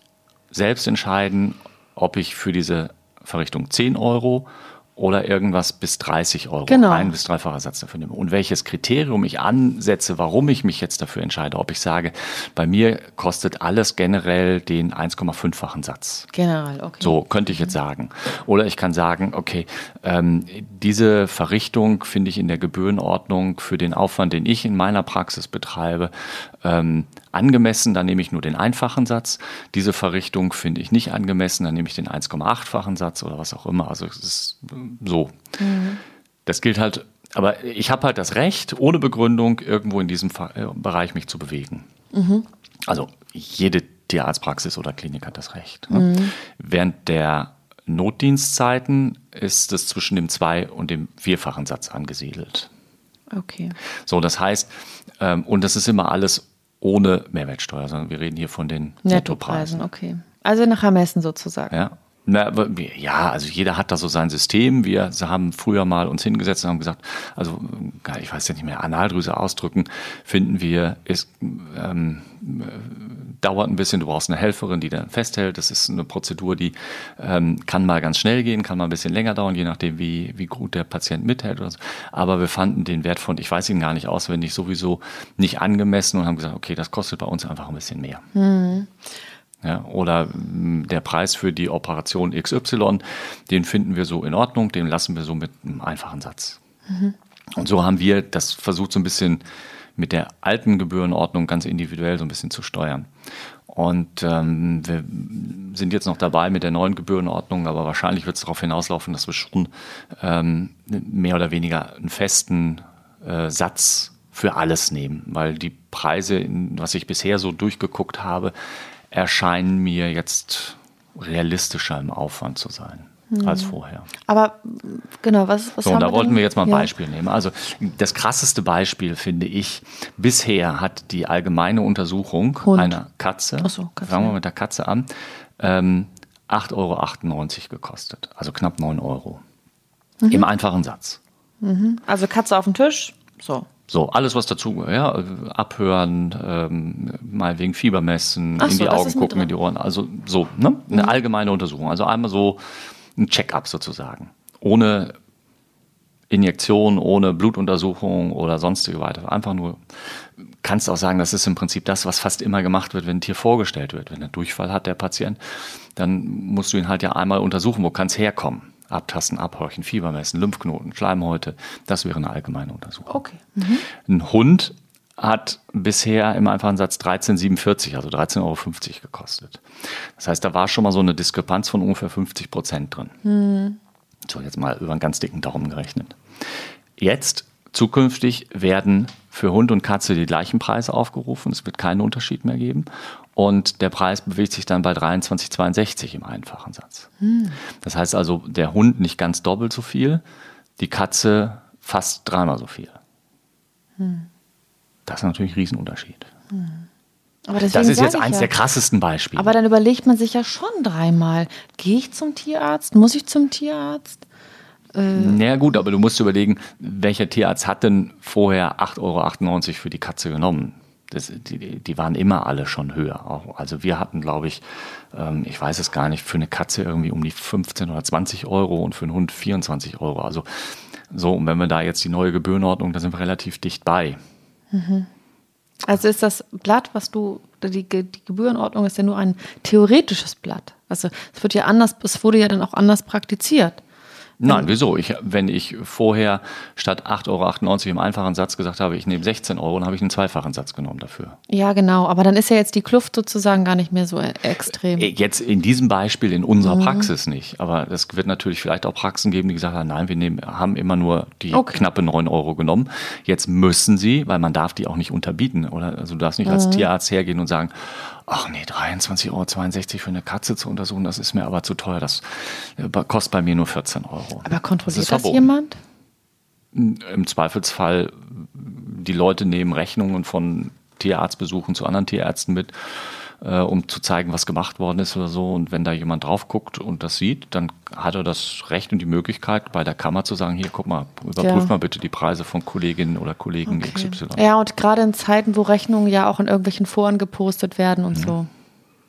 selbst entscheiden, ob ich für diese Verrichtung 10 Euro oder irgendwas bis 30 Euro, Genau. ein bis dreifacher Satz dafür nehme. Und welches Kriterium ich ansetze, warum ich mich jetzt dafür entscheide, ob ich sage, bei mir kostet alles generell den 1,5-fachen Satz. General, okay. So könnte ich jetzt sagen. Oder ich kann sagen, okay, ähm, diese Verrichtung finde ich in der Gebührenordnung für den Aufwand, den ich in meiner Praxis betreibe, ähm, angemessen, dann nehme ich nur den einfachen Satz. Diese Verrichtung finde ich nicht angemessen, dann nehme ich den 1,8-fachen Satz oder was auch immer. Also es ist so. Das gilt halt, aber ich habe halt das Recht, ohne Begründung irgendwo in diesem äh, Bereich mich zu bewegen. Also jede Tierarztpraxis oder Klinik hat das Recht. Ne? Während der Notdienstzeiten ist es zwischen dem zwei- und dem vierfachen Satz angesiedelt. Okay. So, das heißt, ähm, und das ist immer alles ohne Mehrwertsteuer, sondern wir reden hier von den Nettopreisen, Nettopreisen. okay. Also nach Ermessen sozusagen. Ja. Na, ja, also jeder hat da so sein System. Wir haben früher mal uns hingesetzt und haben gesagt, also ich weiß ja nicht mehr, Analdrüse ausdrücken, finden wir, ist, ähm, äh, dauert ein bisschen, du brauchst eine Helferin, die dann festhält. Das ist eine Prozedur, die ähm, kann mal ganz schnell gehen, kann mal ein bisschen länger dauern, je nachdem, wie, wie gut der Patient mithält oder so. Aber wir fanden den Wert von, ich weiß ihn gar nicht auswendig, sowieso nicht angemessen und haben gesagt, okay, das kostet bei uns einfach ein bisschen mehr. Ja, oder mh, der Preis für die Operation XY, den finden wir so in Ordnung, den lassen wir so mit einem einfachen Satz. Und so haben wir das versucht, so ein bisschen mit der alten Gebührenordnung ganz individuell so ein bisschen zu steuern. Und ähm, wir sind jetzt noch dabei mit der neuen Gebührenordnung, aber wahrscheinlich wird es darauf hinauslaufen, dass wir schon ähm, mehr oder weniger einen festen äh, Satz für alles nehmen, weil die Preise, was ich bisher so durchgeguckt habe, erscheinen mir jetzt realistischer im Aufwand zu sein als vorher. Aber genau, was, was So, haben und da wir wollten denn? wir jetzt mal ein Ja. Beispiel nehmen. Also das krasseste Beispiel finde ich, bisher hat die allgemeine Untersuchung Hund. einer Katze, so, Katze, fangen wir mit der Katze an, ähm, 8,98 Euro gekostet, also knapp 9 Euro. Mhm. Im einfachen Satz. Also Katze auf dem Tisch. So. So, alles was dazu, ja, abhören, ähm, mal wegen Fieber messen, Ach in so, die Augen gucken, in. Mhm. die Ohren, also so, ne? Eine allgemeine Untersuchung. Also einmal so ein Check-up sozusagen. Ohne Injektion, ohne Blutuntersuchung oder sonstige weitere. Einfach nur, kannst auch sagen, das ist im Prinzip das, was fast immer gemacht wird, wenn ein Tier vorgestellt wird. Wenn er Durchfall hat, der Patient, dann musst du ihn halt ja einmal untersuchen, wo kann es herkommen. Abtasten, abhorchen, Fieber messen, Lymphknoten, Schleimhäute. Das wäre eine allgemeine Untersuchung. Okay. Ein Hund hat bisher im einfachen Satz 13,47, also 13,50 Euro gekostet. Das heißt, da war schon mal so eine Diskrepanz von ungefähr 50 Prozent drin. Mhm. So, jetzt mal über einen ganz dicken Daumen gerechnet. Jetzt, zukünftig, werden für Hund und Katze die gleichen Preise aufgerufen. Es wird keinen Unterschied mehr geben. Und der Preis bewegt sich dann bei 23,62 im einfachen Satz. Mhm. Das heißt also, der Hund nicht ganz doppelt so viel, die Katze fast dreimal so viel. Mhm. Das ist natürlich ein Riesenunterschied. Hm. Aber das ist jetzt eins ja. der krassesten Beispiele. Aber dann überlegt man sich ja schon dreimal, gehe ich zum Tierarzt? Muss ich zum Tierarzt? Äh naja gut, aber du musst überlegen, welcher Tierarzt hat denn vorher 8,98 Euro für die Katze genommen? Das, die, die, waren immer alle schon höher. Also wir hatten, glaube ich, ähm, ich weiß es gar nicht, für eine Katze irgendwie um die 15 oder 20 Euro und für einen Hund 24 Euro. Also so, und wenn wir da jetzt die neue Gebührenordnung, da sind wir relativ dicht bei. Mhm. Also ist das Blatt, was du, die, die Gebührenordnung ist ja nur ein theoretisches Blatt. Also es wird ja anders, es wurde ja dann auch anders praktiziert. Nein, wieso? Ich, wenn ich vorher statt 8,98 Euro im einfachen Satz gesagt habe, ich nehme 16 Euro, dann habe ich einen zweifachen Satz genommen dafür. Ja, genau. Aber dann ist ja jetzt die Kluft sozusagen gar nicht mehr so extrem. Äh, jetzt in diesem Beispiel in unserer mhm. Praxis nicht. Aber es wird natürlich vielleicht auch Praxen geben, die gesagt haben, nein, wir nehmen, haben immer nur die okay. knappe 9 Euro genommen. Jetzt müssen sie, weil man darf die auch nicht unterbieten. Oder? Also du darfst nicht mhm. als Tierarzt hergehen und sagen, ach nee, 23,62 Euro für eine Katze zu untersuchen, das ist mir aber zu teuer. Das äh, kostet bei mir nur 14 Euro. Aber kontrolliert das, das jemand? Im Zweifelsfall, die Leute nehmen Rechnungen von Tierarztbesuchen zu anderen Tierärzten mit äh, um zu zeigen, was gemacht worden ist oder so. Und wenn da jemand drauf guckt und das sieht, dann hat er das Recht und die Möglichkeit, bei der Kammer zu sagen, hier, guck mal, überprüf ja. mal bitte die Preise von Kolleginnen oder Kollegen okay. XY. Ja, und gerade in Zeiten, wo Rechnungen ja auch in irgendwelchen Foren gepostet werden und ja. so.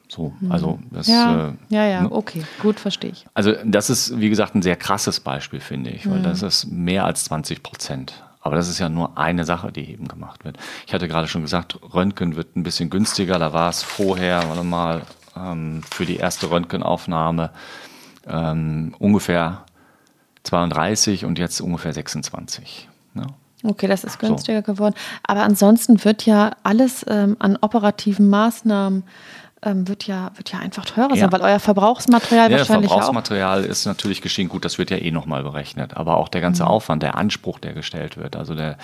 So, also das, ja, äh, ja, ja, ne? okay, gut, verstehe ich. Also das ist, wie gesagt, ein sehr krasses Beispiel, finde ich, weil mhm. das ist mehr als 20 Prozent. Aber das ist ja nur eine Sache, die eben gemacht wird. Ich hatte gerade schon gesagt, Röntgen wird ein bisschen günstiger. Da war es vorher, warte mal, ähm, für die erste Röntgenaufnahme ähm, ungefähr 32 und jetzt ungefähr 26. Ja. Okay, das ist günstiger so. geworden. Aber ansonsten wird ja alles ähm, an operativen Maßnahmen ähm, wird, ja, wird ja einfach teurer ja. sein, weil euer Verbrauchsmaterial ja, wahrscheinlich Verbrauchsmaterial auch. ist natürlich geschehen. Gut, das wird ja eh nochmal berechnet. Aber auch der ganze mhm. Aufwand, der Anspruch, der gestellt wird, also der,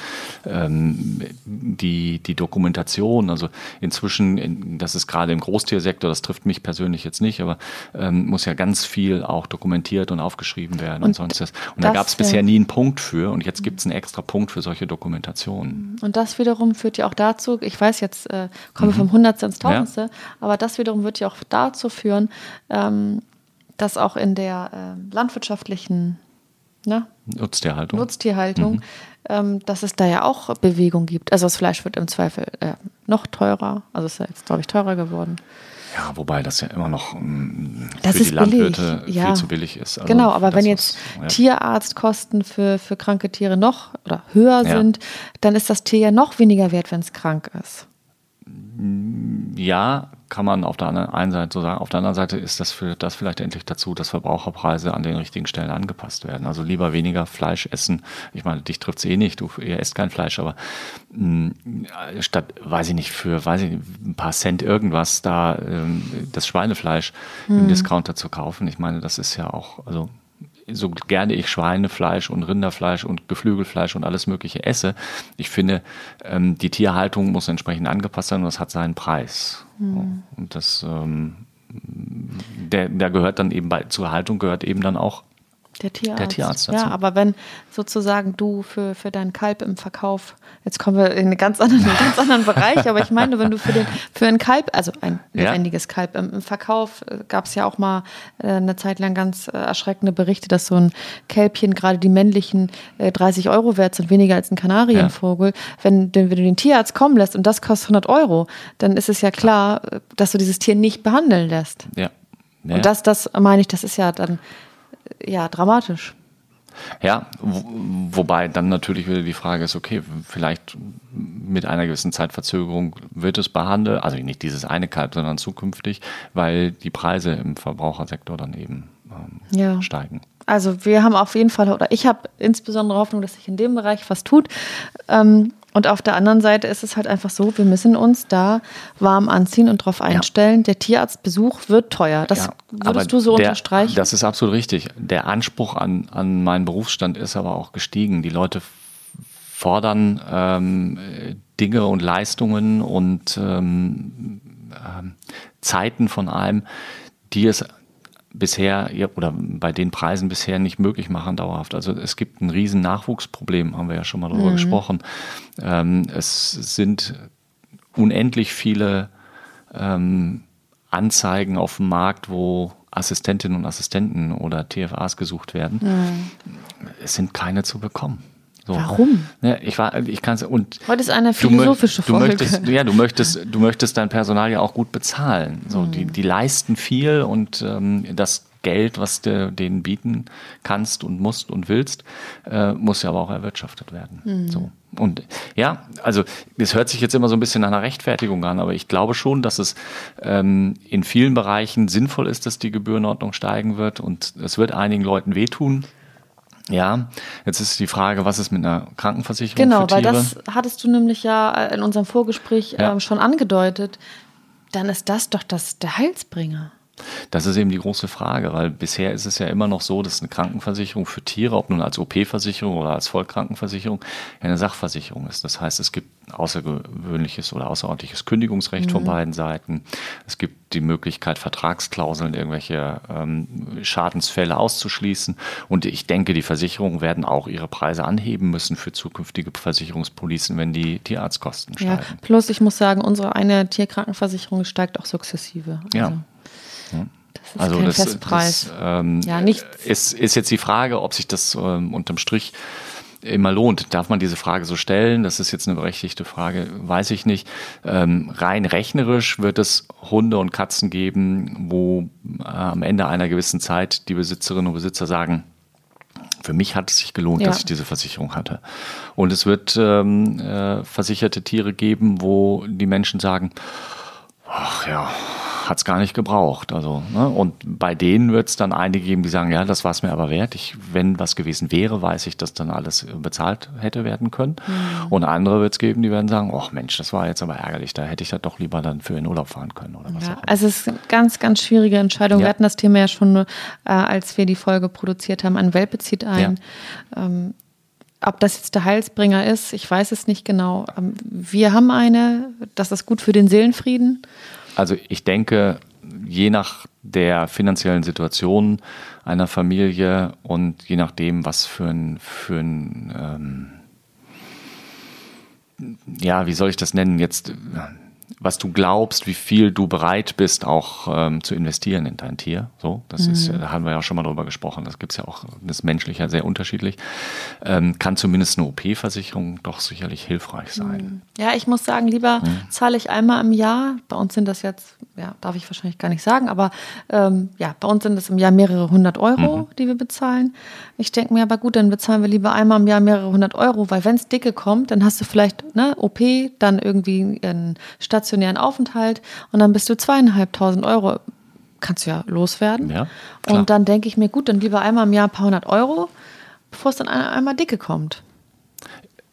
ähm, die, die Dokumentation, also inzwischen, in, das ist gerade im Großtiersektor, das trifft mich persönlich jetzt nicht, aber ähm, muss ja ganz viel auch dokumentiert und aufgeschrieben werden und, und sonst was. Und da gab es bisher nie einen Punkt für und jetzt gibt es einen extra Punkt für solche Dokumentationen. Und das wiederum führt ja auch dazu, ich weiß jetzt, äh, komme mhm. vom Hundertste ins Tausendste, ja. aber das das wiederum wird ja auch dazu führen, ähm, dass auch in der äh, landwirtschaftlichen ne? Nutztierhaltung, Nutztierhaltung mhm. ähm, dass es da ja auch Bewegung gibt. Also das Fleisch wird im Zweifel äh, noch teurer. Also es ist ja jetzt, glaube ich, teurer geworden. Ja, wobei das ja immer noch um, mm, für die Landwirte ja. viel zu billig ist. Also genau, aber wenn jetzt was, ja. Tierarztkosten für, für kranke Tiere noch oder höher ja. sind, dann ist das Tier ja noch weniger wert, wenn es krank ist. Ja, kann man auf der einen Seite so sagen. Auf der anderen Seite ist das, für, das vielleicht endlich dazu, dass Verbraucherpreise an den richtigen Stellen angepasst werden. Also lieber weniger Fleisch essen. Ich meine, dich trifft es eh nicht, du ihr esst kein Fleisch, aber mh, mm, statt, weiß ich nicht, für weiß ich ein paar Cent irgendwas da ähm, das Schweinefleisch mhm. im Discounter zu kaufen. Ich meine, das ist ja auch, also so gerne ich Schweinefleisch und Rinderfleisch und Geflügelfleisch und alles Mögliche esse, ich finde, ähm, die Tierhaltung muss entsprechend angepasst sein und das hat seinen Preis. Mhm. Und das, ähm, der, der gehört dann eben bei, zur Haltung gehört eben dann auch der Tierarzt. Der Tierarzt dazu. Ja, aber wenn sozusagen du für, für deinen Kalb im Verkauf, jetzt kommen wir in einen ganz anderen, einen ganz anderen Bereich, aber ich meine, wenn du für, den, für ein Kalb, also ein lebendiges ja. Kalb im, im Verkauf, äh, gab es ja auch mal äh, eine Zeit lang ganz äh, erschreckende Berichte, dass so ein Kälbchen, gerade die männlichen, äh, 30 Euro wert sind, weniger als ein Kanarienvogel. Ja. Wenn, wenn du den Tierarzt kommen lässt und das kostet 100 Euro, dann ist es ja klar, äh, dass du dieses Tier nicht behandeln lässt. Ja. ja. Und das, das meine ich, das ist ja dann ja, dramatisch. Ja, wobei dann natürlich wieder die Frage ist, okay, vielleicht mit einer gewissen Zeitverzögerung wird es behandelt, also nicht dieses eine Kalb, sondern zukünftig, weil die Preise im Verbrauchersektor dann eben ähm, ja. steigen. Also wir haben auf jeden Fall, oder ich habe insbesondere Hoffnung, dass sich in dem Bereich was tut. Ähm, Und auf der anderen Seite ist es halt einfach so, wir müssen uns da warm anziehen und darauf einstellen. Ja. Der Tierarztbesuch wird teuer. Das ja, würdest du so der, unterstreichen? Das ist absolut richtig. Der Anspruch an, an meinen Berufsstand ist aber auch gestiegen. Die Leute fordern ähm, Dinge und Leistungen und ähm, äh, Zeiten von einem, die es bisher oder bei den Preisen bisher nicht möglich machen dauerhaft. Also es gibt ein riesen Nachwuchsproblem, haben wir ja schon mal darüber mhm. gesprochen. Ähm, es sind unendlich viele ähm, Anzeigen auf dem Markt, wo Assistentinnen und Assistenten oder TFAs gesucht werden. Mhm. Es sind keine zu bekommen. So. Warum? Ja, ich war, ich kann und heute ist eine philosophische du, Folge. Du möchtest, ja, du möchtest, du möchtest dein Personal ja auch gut bezahlen. So, mhm. die, die leisten viel und ähm, das Geld, was du denen bieten kannst und musst und willst, äh, muss ja aber auch erwirtschaftet werden. Mhm. So. Und ja, also es hört sich jetzt immer so ein bisschen nach einer Rechtfertigung an, aber ich glaube schon, dass es ähm, in vielen Bereichen sinnvoll ist, dass die Gebührenordnung steigen wird und es wird einigen Leuten wehtun. Ja, jetzt ist die Frage, was ist mit einer Krankenversicherung? Genau, weil das hattest du nämlich ja in unserem Vorgespräch ja. ähm, schon angedeutet. Dann ist das doch das, der Heilsbringer. Das ist eben die große Frage, weil bisher ist es ja immer noch so, dass eine Krankenversicherung für Tiere, ob nun als OP-Versicherung oder als Vollkrankenversicherung, eine Sachversicherung ist. Das heißt, es gibt außergewöhnliches oder außerordentliches Kündigungsrecht mhm. von beiden Seiten. Es gibt die Möglichkeit, Vertragsklauseln, irgendwelche ähm, Schadensfälle auszuschließen. Und ich denke, die Versicherungen werden auch ihre Preise anheben müssen für zukünftige Versicherungspolicen, wenn die Tierarztkosten steigen. Ja, plus ich muss sagen, unsere eine Tierkrankenversicherung steigt auch sukzessive. Also. Ja. Das ist also kein das, Festpreis. Das, ähm, ja, nichts. Ist, ist jetzt die Frage, ob sich das ähm, unterm Strich immer lohnt. Darf man diese Frage so stellen? Das ist jetzt eine berechtigte Frage, weiß ich nicht. Ähm, rein rechnerisch wird es Hunde und Katzen geben, wo äh, am Ende einer gewissen Zeit die Besitzerinnen und Besitzer sagen, für mich hat es sich gelohnt, ja. dass ich diese Versicherung hatte. Und es wird ähm, äh, versicherte Tiere geben, wo die Menschen sagen, ach ja, hat es gar nicht gebraucht. Also, ne? Und bei denen wird es dann einige geben, die sagen, ja, das war es mir aber wert. Ich, wenn was gewesen wäre, weiß ich, dass dann alles bezahlt hätte werden können. Mhm. Und andere wird es geben, die werden sagen, ach Mensch, das war jetzt aber ärgerlich, da hätte ich das doch lieber dann für in Urlaub fahren können oder was ja, auch. Also es ist eine ganz, ganz schwierige Entscheidung. Ja. Wir hatten das Thema ja schon, äh, als wir die Folge produziert haben, an Welpe zieht ein. Ja. Ähm, ob das jetzt der Heilsbringer ist, ich weiß es nicht genau. Ähm, wir haben eine, das ist gut für den Seelenfrieden. Also ich denke, je nach der finanziellen Situation einer Familie und je nachdem, was für ein, für ein ähm, ja, wie soll ich das nennen, jetzt was du glaubst, wie viel du bereit bist, auch ähm, zu investieren in dein Tier. So, das mhm. ist, da haben wir ja schon mal drüber gesprochen. Das gibt es ja auch, das ist menschlich ja sehr unterschiedlich. Ähm, kann zumindest eine OP-Versicherung doch sicherlich hilfreich sein. Mhm. Ja, ich muss sagen, lieber mhm. zahle ich einmal im Jahr. Bei uns sind das jetzt, ja, darf ich wahrscheinlich gar nicht sagen, aber ähm, ja, bei uns sind das im Jahr mehrere hundert Euro, mhm. die wir bezahlen. Ich denke mir aber gut, dann bezahlen wir lieber einmal im Jahr mehrere hundert Euro, weil wenn es dicke kommt, dann hast du vielleicht ne, OP, dann irgendwie ein Station stationären Aufenthalt und dann bist du zweieinhalbtausend Euro, kannst du ja loswerden. Ja, und dann denke ich mir, gut, dann lieber einmal im Jahr ein paar hundert Euro, bevor es dann einmal dicke kommt.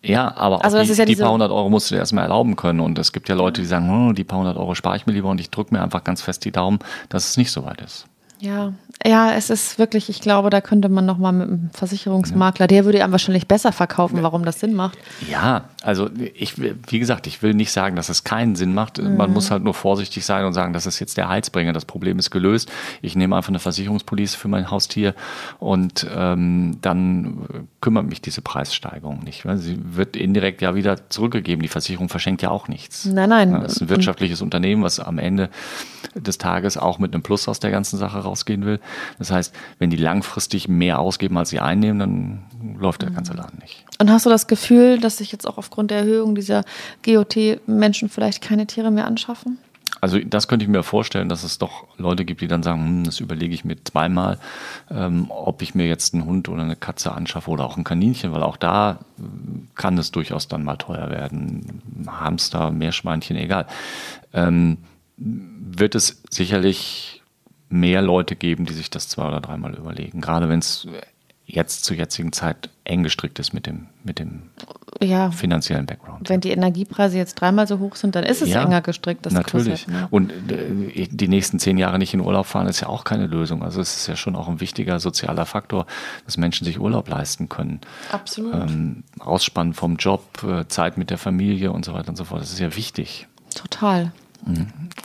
Ja, aber also die, ja die paar hundert Euro musst du dir erstmal erlauben können. Und es gibt ja Leute, die sagen, hm, die paar hundert Euro spare ich mir lieber und ich drücke mir einfach ganz fest die Daumen, dass es nicht so weit ist. Ja, ja, es ist wirklich, ich glaube, da könnte man nochmal mit einem Versicherungsmakler, der würde einem wahrscheinlich besser verkaufen, warum das Sinn macht. Ja, also ich, wie gesagt, ich will nicht sagen, dass es keinen Sinn macht. Mhm. Man muss halt nur vorsichtig sein und sagen, das ist jetzt der Heizbringer, das Problem ist gelöst. Ich nehme einfach eine Versicherungspolice für mein Haustier und ähm, dann kümmert mich diese Preissteigerung nicht. Sie wird indirekt ja wieder zurückgegeben. Die Versicherung verschenkt ja auch nichts. Nein, nein. Das ist ein wirtschaftliches Unternehmen, was am Ende des Tages auch mit einem Plus aus der ganzen Sache rausgehen will. Das heißt, wenn die langfristig mehr ausgeben, als sie einnehmen, dann läuft der ganze Laden nicht. Und hast du das Gefühl, dass sich jetzt auch aufgrund der Erhöhung dieser GOT Menschen vielleicht keine Tiere mehr anschaffen? Also das könnte ich mir vorstellen, dass es doch Leute gibt, die dann sagen, hm, das überlege ich mir zweimal, ähm, ob ich mir jetzt einen Hund oder eine Katze anschaffe oder auch ein Kaninchen, weil auch da äh, kann es durchaus dann mal teuer werden. Hamster, Meerschweinchen, egal. Ähm, wird es sicherlich mehr Leute geben, die sich das zwei oder dreimal überlegen. Gerade wenn es jetzt zur jetzigen Zeit eng gestrickt ist mit dem, mit dem Ja, finanziellen Background. wenn die Energiepreise jetzt dreimal so hoch sind, dann ist es Ja, enger gestrickt. Das Natürlich. Korsett, ne? Und äh, die nächsten zehn Jahre nicht in Urlaub fahren, ist ja auch keine Lösung. Also es ist ja schon auch ein wichtiger sozialer Faktor, dass Menschen sich Urlaub leisten können. Absolut. Ähm, Ausspannen vom Job, äh, Zeit mit der Familie und so weiter und so fort. Das ist ja wichtig. Total.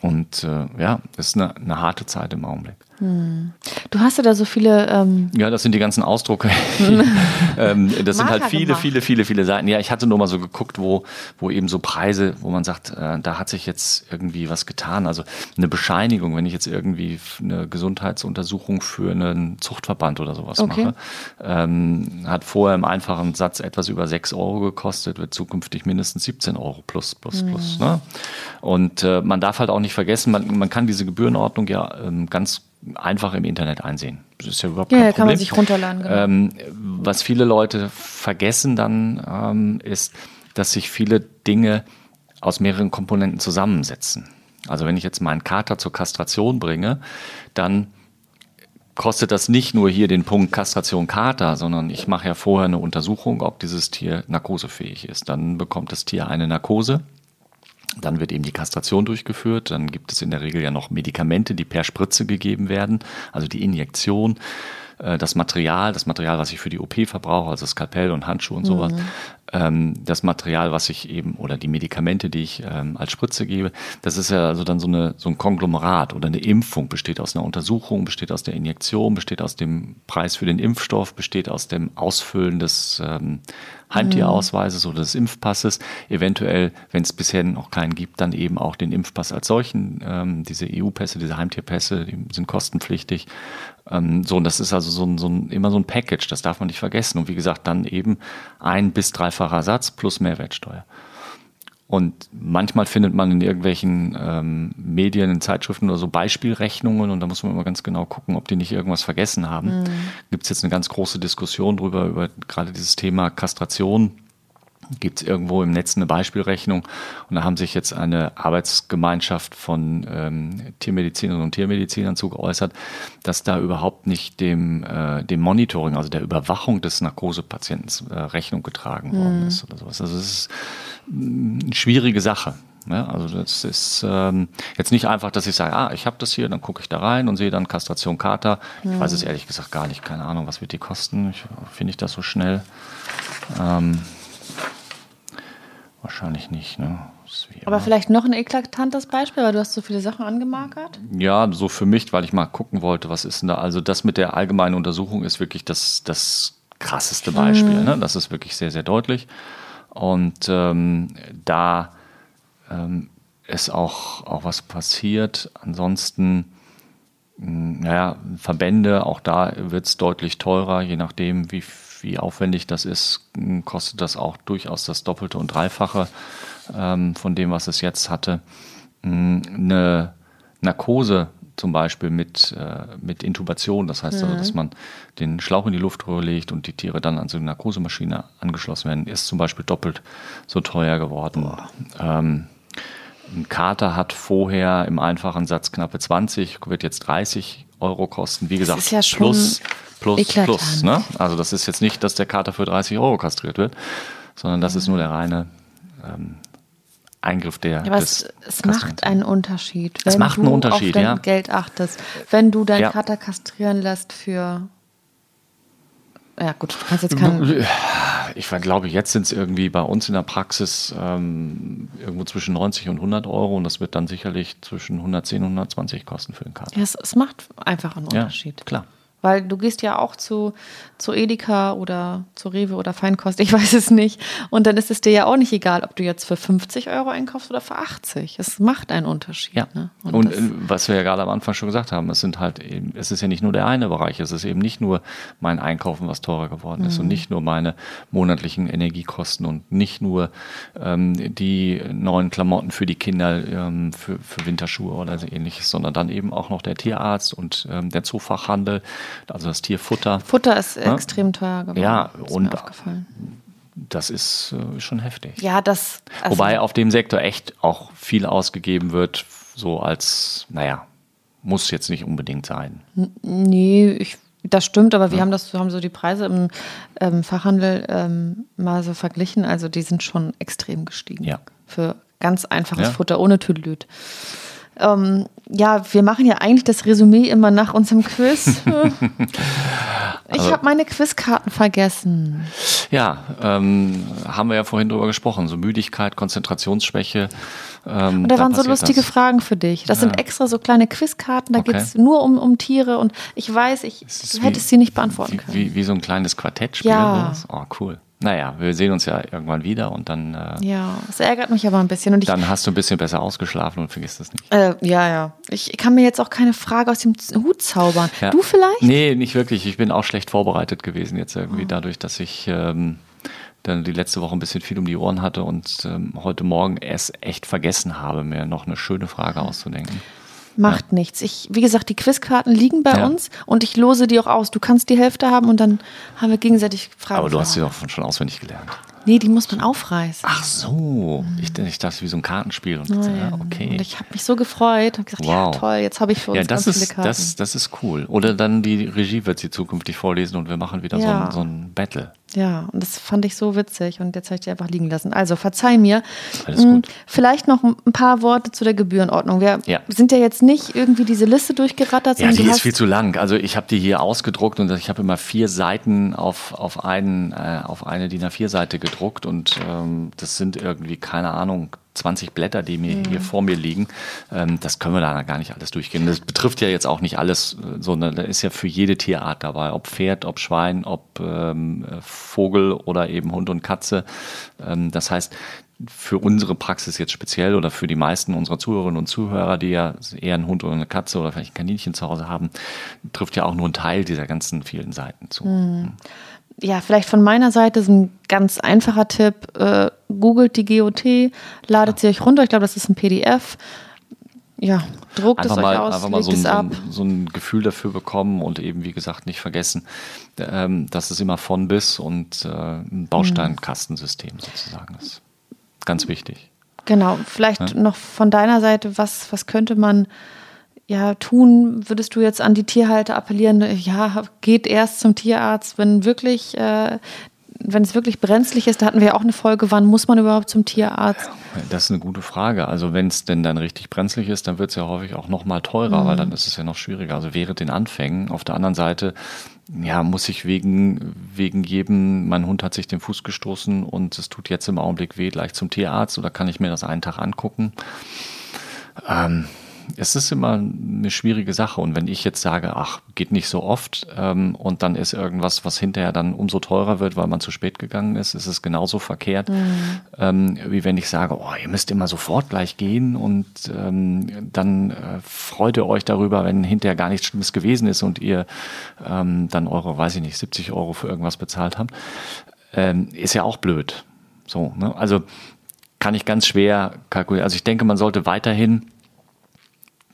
Und äh, ja, das ist eine, eine harte Zeit im Augenblick. Du hast ja da so viele, ähm, Ja, das sind die ganzen Ausdrucke. ähm, das sind halt viele, gemacht. viele, viele, viele Seiten. Ja, ich hatte nur mal so geguckt, wo, wo eben so Preise, wo man sagt, äh, da hat sich jetzt irgendwie was getan. Also eine Bescheinigung, wenn ich jetzt irgendwie eine Gesundheitsuntersuchung für einen Zuchtverband oder sowas Okay. mache, ähm, hat vorher im einfachen Satz etwas über 6 Euro gekostet, wird zukünftig mindestens 17 Euro plus, plus, plus. Mhm. Ne? Und äh, man darf halt auch nicht vergessen, man, man kann diese Gebührenordnung ja ähm, ganz einfach im Internet einsehen. Das ist ja überhaupt ja, kein ja, kann man Problem. sich runterladen. Genau. Ähm, was viele Leute vergessen dann ähm, ist, dass sich viele Dinge aus mehreren Komponenten zusammensetzen. Also wenn ich jetzt meinen Kater zur Kastration bringe, dann kostet das nicht nur hier den Punkt Kastration Kater, sondern ich mache ja vorher eine Untersuchung, ob dieses Tier narkosefähig ist. Dann bekommt das Tier eine Narkose. Dann wird eben die Kastration durchgeführt. Dann gibt es in der Regel ja noch Medikamente, die per Spritze gegeben werden. Also die Injektion, äh, das Material, das Material, was ich für die OP verbrauche, also Skalpell und Handschuhe und sowas. Ähm, das Material, was ich eben, oder die Medikamente, die ich ähm, als Spritze gebe, das ist ja also dann so, eine, so ein Konglomerat oder eine Impfung, besteht aus einer Untersuchung, besteht aus der Injektion, besteht aus dem Preis für den Impfstoff, besteht aus dem Ausfüllen des ähm, Heimtierausweises oder des Impfpasses. Eventuell, wenn es bisher noch keinen gibt, dann eben auch den Impfpass als solchen. Ähm, diese EU-Pässe, diese Heimtierpässe, die sind kostenpflichtig. Ähm, so, und das ist also so ein, so ein, immer so ein Package, das darf man nicht vergessen. Und wie gesagt, dann eben ein bis dreifacher Satz plus Mehrwertsteuer. Und manchmal findet man in irgendwelchen ähm, Medien, in Zeitschriften oder so Beispielrechnungen und da muss man immer ganz genau gucken, ob die nicht irgendwas vergessen haben. Gibt es jetzt eine ganz große Diskussion drüber, über gerade dieses Thema Kastration. Gibt es irgendwo im Netz eine Beispielrechnung und da haben sich jetzt eine Arbeitsgemeinschaft von ähm, Tiermedizinerinnen und Tiermedizinern zu geäußert, dass da überhaupt nicht dem, äh, dem Monitoring, also der Überwachung des Narkosepatienten äh, Rechnung getragen worden ist oder sowas. Also es ist schwierige Sache. Ja, also das ist ähm, jetzt nicht einfach, dass ich sage, ah, ich habe das hier, dann gucke ich da rein und sehe dann Kastration Kater. Ich weiß es ehrlich gesagt gar nicht, keine Ahnung, was wird die kosten. Finde ich das so schnell? Ähm, wahrscheinlich nicht. Ne? Aber vielleicht noch ein eklatantes Beispiel, weil du hast so viele Sachen angemarkert. Ja, so für mich, weil ich mal gucken wollte, was ist denn da. Also das mit der allgemeinen Untersuchung ist wirklich das, das krasseste Beispiel. Ne? Das ist wirklich sehr, sehr deutlich. Und ähm, da ähm, ist auch, auch was passiert. Ansonsten, mh, naja, Verbände, auch da wird es deutlich teurer, je nachdem, wie, wie aufwendig das ist, mh, kostet das auch durchaus das Doppelte und Dreifache ähm, von dem, was es jetzt hatte. Eine Narkose zum Beispiel mit, äh, mit Intubation, das heißt also, dass man den Schlauch in die Luftröhre legt und die Tiere dann an so eine Narkosemaschine angeschlossen werden, ist zum Beispiel doppelt so teuer geworden. Ähm, ein Kater hat vorher im einfachen Satz knappe 20, wird jetzt 30 Euro kosten. Wie gesagt, ja plus, plus, eklatant. plus. Ne? Also das ist jetzt nicht, dass der Kater für 30 Euro kastriert wird, sondern das ist nur der reine ähm, Eingriff der Ja, aber es, es macht einen Unterschied. Es wenn macht einen du Unterschied, auf dein ja. Geld achtest. Wenn du deinen Ja. Kater kastrieren lässt für. Ja, gut, du kannst jetzt keinen. Ich glaube, jetzt sind es irgendwie bei uns in der Praxis ähm, irgendwo zwischen 90 und 100 Euro und das wird dann sicherlich zwischen 110 und 120 kosten für den Kater. Ja, es, es macht einfach einen Ja, Unterschied. klar. Weil du gehst ja auch zu, zu Edeka oder zu Rewe oder Feinkost, ich weiß es nicht. Und dann ist es dir ja auch nicht egal, ob du jetzt für 50 Euro einkaufst oder für 80. Es macht einen Unterschied. Ja. Ne? Und, das- äh, was wir ja gerade am Anfang schon gesagt haben, es sind halt eben, es ist ja nicht nur der eine Bereich, es ist eben nicht nur mein Einkaufen, was teurer geworden ist und nicht nur meine monatlichen Energiekosten und nicht nur ähm, die neuen Klamotten für die Kinder ähm, für, für Winterschuhe oder so ähnliches, sondern dann eben auch noch der Tierarzt und ähm, der Zoofachhandel, also das Tierfutter. Futter ist Ja. extrem teuer geworden. Ja, ist und-. Das ist äh, schon heftig. Ja, das. Also, Wobei auf dem Sektor echt auch viel ausgegeben wird, so als, naja, muss jetzt nicht unbedingt sein. Nee, ich Das stimmt, aber wir haben das, haben so die Preise im ähm, Fachhandel ähm, mal so verglichen. Also die sind schon extrem gestiegen. Ja. Für ganz einfaches Ja. Futter ohne Tüdelüt. Ähm, ja, wir machen ja eigentlich das Resümee immer nach unserem Quiz. ich habe meine Quizkarten vergessen. Ja, ähm, haben wir ja vorhin drüber gesprochen. So Müdigkeit, Konzentrationsschwäche. Ähm, Und da, waren so lustige das. Fragen für dich. Das sind extra so kleine Quizkarten, da Okay. geht es nur um, um Tiere und ich weiß, ich, Es hättest sie nicht beantworten wie, können. Wie, wie so ein kleines Quartettspiel. Ja. Oh, cool. Naja, wir sehen uns ja irgendwann wieder und dann, äh, Ja, das ärgert mich aber ein bisschen. Und ich, dann hast du ein bisschen besser ausgeschlafen und vergisst es nicht. äh, ja, ja. Ich kann mir jetzt auch keine Frage aus dem Hut zaubern. Ja. Du vielleicht? Nee, nicht wirklich. Ich bin auch schlecht vorbereitet gewesen jetzt Oh. irgendwie dadurch, dass ich ähm, dann die letzte Woche ein bisschen viel um die Ohren hatte und ähm, heute Morgen es echt vergessen habe, mir noch eine schöne Frage auszudenken. Macht nichts. Ich, wie gesagt, die Quizkarten liegen bei Ja. uns und ich lose die auch aus. Du kannst die Hälfte haben und dann haben wir gegenseitig Fragen. Aber du hast sie doch schon auswendig gelernt. Nee, die muss man aufreißen. Ach so, ich, ich dachte wie so ein Kartenspiel. Und, ja, okay. Und ich habe mich so gefreut und gesagt, ja Wow. toll, jetzt habe ich für uns Ja, das ganz viele ist, Karten. das, das ist cool. Oder dann die Regie wird sie zukünftig vorlesen und wir machen wieder so, Ja. ein, so ein Battle. Ja, und das fand ich so witzig und jetzt habe ich die einfach liegen lassen. Also verzeih mir. Alles Mm, gut. Vielleicht noch ein paar Worte zu der Gebührenordnung. Wir Ja. sind ja jetzt nicht irgendwie diese Liste durchgerattert, Ja, die ist viel zu lang. Also ich habe die hier ausgedruckt und ich habe immer vier Seiten auf, auf, einen, äh, auf eine DIN A4-Seite gedruckt und ähm, das sind irgendwie, keine Ahnung, 20 Blätter, die mir hier vor mir liegen. Ähm, das können wir da gar nicht alles durchgehen. Das betrifft ja jetzt auch nicht alles, äh, sondern da ist ja für jede Tierart dabei, ob Pferd, ob Schwein, ob ähm, äh, Vogel oder eben Hund und Katze. Ähm, das heißt, für unsere Praxis jetzt speziell oder für die meisten unserer Zuhörerinnen und Zuhörer, die ja eher einen Hund oder eine Katze oder vielleicht ein Kaninchen zu Hause haben, trifft ja auch nur ein Teil dieser ganzen vielen Seiten zu. Ja, vielleicht von meiner Seite so ein ganz einfacher Tipp. Äh, googelt die GOT, ladet sie euch runter. Ich glaube, das ist ein PDF. Ja, druckt Einfach es mal, euch aus, einfach mal so, ein, es ein, so ein Gefühl dafür bekommen und eben, wie gesagt, nicht vergessen, ähm, dass es immer von bis und äh, ein Bausteinkastensystem sozusagen ist. Ganz wichtig. Genau, vielleicht noch von deiner Seite, was, was könnte man ja tun? Würdest du jetzt an die Tierhalter appellieren, ja, geht erst zum Tierarzt, wenn wirklich, äh, wenn es wirklich brenzlig ist, da hatten wir ja auch eine Folge, wann muss man überhaupt zum Tierarzt? Das ist eine gute Frage. Also wenn es denn dann richtig brenzlig ist, dann wird es ja häufig auch noch mal teurer, weil dann ist es ja noch schwieriger. Also während den Anfängen. Auf der anderen Seite, ja, muss ich wegen, wegen jedem, mein Hund hat sich den Fuß gestoßen und es tut jetzt im Augenblick weh, gleich zum Tierarzt oder kann ich mir das einen Tag angucken? Ähm, es ist immer eine schwierige Sache. Und wenn ich jetzt sage, ach, geht nicht so oft, ähm, und dann ist irgendwas, was hinterher dann umso teurer wird, weil man zu spät gegangen ist, ist es genauso verkehrt, ähm, wie wenn ich sage, oh, ihr müsst immer sofort gleich gehen und ähm, dann äh, freut ihr euch darüber, wenn hinterher gar nichts Schlimmes gewesen ist und ihr ähm, dann eure, weiß ich nicht, 70 Euro für irgendwas bezahlt habt. Ähm, ist ja auch blöd. So, ne? Also kann ich ganz schwer kalkulieren. Also ich denke, man sollte weiterhin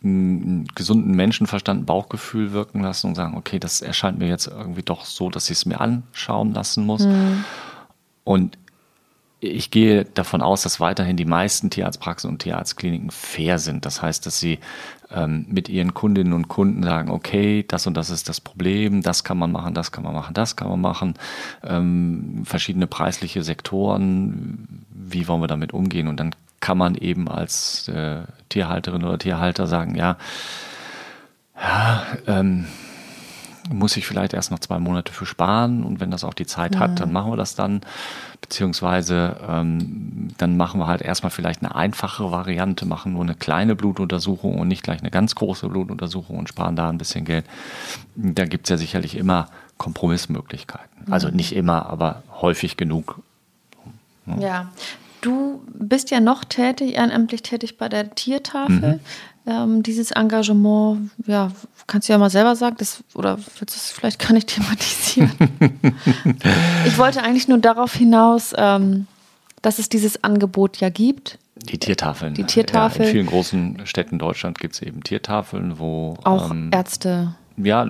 einen gesunden Menschenverstand, ein Bauchgefühl wirken lassen und sagen, okay, das erscheint mir jetzt irgendwie doch so, dass ich es mir anschauen lassen muss. Und ich gehe davon aus, dass weiterhin die meisten Tierarztpraxen und Tierarztkliniken fair sind. Das heißt, dass sie ähm, mit ihren Kundinnen und Kunden sagen, okay, das und das ist das Problem, das kann man machen, das kann man machen, das kann man machen. Ähm, verschiedene preisliche Sektoren, wie wollen wir damit umgehen? Und dann kann man eben als äh, Tierhalterin oder Tierhalter sagen, ja, ja, ähm, muss ich vielleicht erst noch zwei Monate für sparen und wenn das auch die Zeit hat, dann machen wir das dann. Beziehungsweise ähm, dann machen wir halt erstmal vielleicht eine einfache Variante, machen nur eine kleine Blutuntersuchung und nicht gleich eine ganz große Blutuntersuchung und sparen da ein bisschen Geld. Da gibt es ja sicherlich immer Kompromissmöglichkeiten. Also nicht immer, aber häufig genug. Ja. Du bist ja noch tätig, ehrenamtlich tätig bei der Tiertafel. Ähm, dieses Engagement, ja, kannst du ja mal selber sagen, das, oder willst du es vielleicht gar nicht thematisieren? ich wollte eigentlich nur darauf hinaus, ähm, dass es dieses Angebot ja gibt. Die Tiertafeln. Die Tiertafel. Ja, in vielen großen Städten Deutschland gibt es eben Tiertafeln, wo Auch ähm, Ärzte. Ja,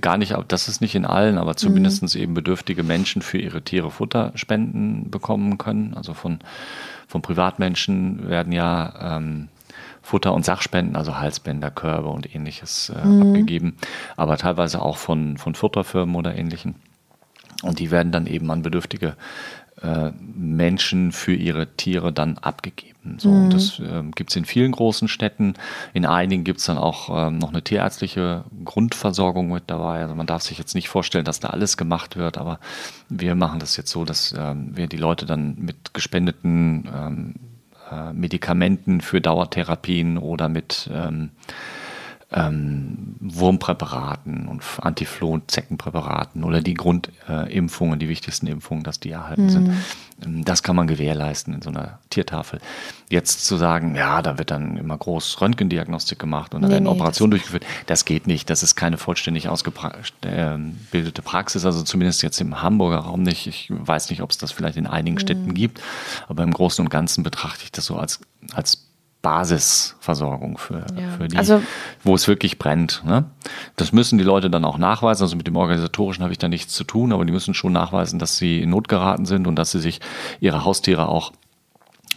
gar nicht, das ist nicht in allen, aber zumindest eben bedürftige Menschen für ihre Tiere Futterspenden bekommen können. Also von, von Privatmenschen werden ja ähm, Futter- und Sachspenden, also Halsbänder, Körbe und ähnliches äh, mhm. abgegeben, aber teilweise auch von, von Futterfirmen oder ähnlichen. Und die werden dann eben an bedürftige Menschen für ihre Tiere dann abgegeben. So, mhm. Das äh, gibt es in vielen großen Städten. In einigen gibt es dann auch äh, noch eine tierärztliche Grundversorgung mit dabei. Also man darf sich jetzt nicht vorstellen, dass da alles gemacht wird, aber wir machen das jetzt so, dass ähm, wir die Leute dann mit gespendeten ähm, äh, Medikamenten für Dauertherapien oder mit ähm, ähm, Wurmpräparaten und Antifloh-Zeckenpräparaten oder die Grundimpfungen, äh, die wichtigsten Impfungen, dass die erhalten mhm. sind. Ähm, das kann man gewährleisten in so einer Tiertafel. Jetzt zu sagen, ja, da wird dann immer groß Röntgendiagnostik gemacht und dann nee, werden nee, Operationen durchgeführt, das geht nicht. Das ist keine vollständig ausgebildete Praxis, also zumindest jetzt im Hamburger Raum nicht. Ich weiß nicht, ob es das vielleicht in einigen mhm. Städten gibt, aber im Großen und Ganzen betrachte ich das so als, als Basisversorgung für, ja. für die, also, wo es wirklich brennt. Ne? Das müssen die Leute dann auch nachweisen. Also mit dem Organisatorischen habe ich da nichts zu tun, aber die müssen schon nachweisen, dass sie in Not geraten sind und dass sie sich ihre Haustiere auch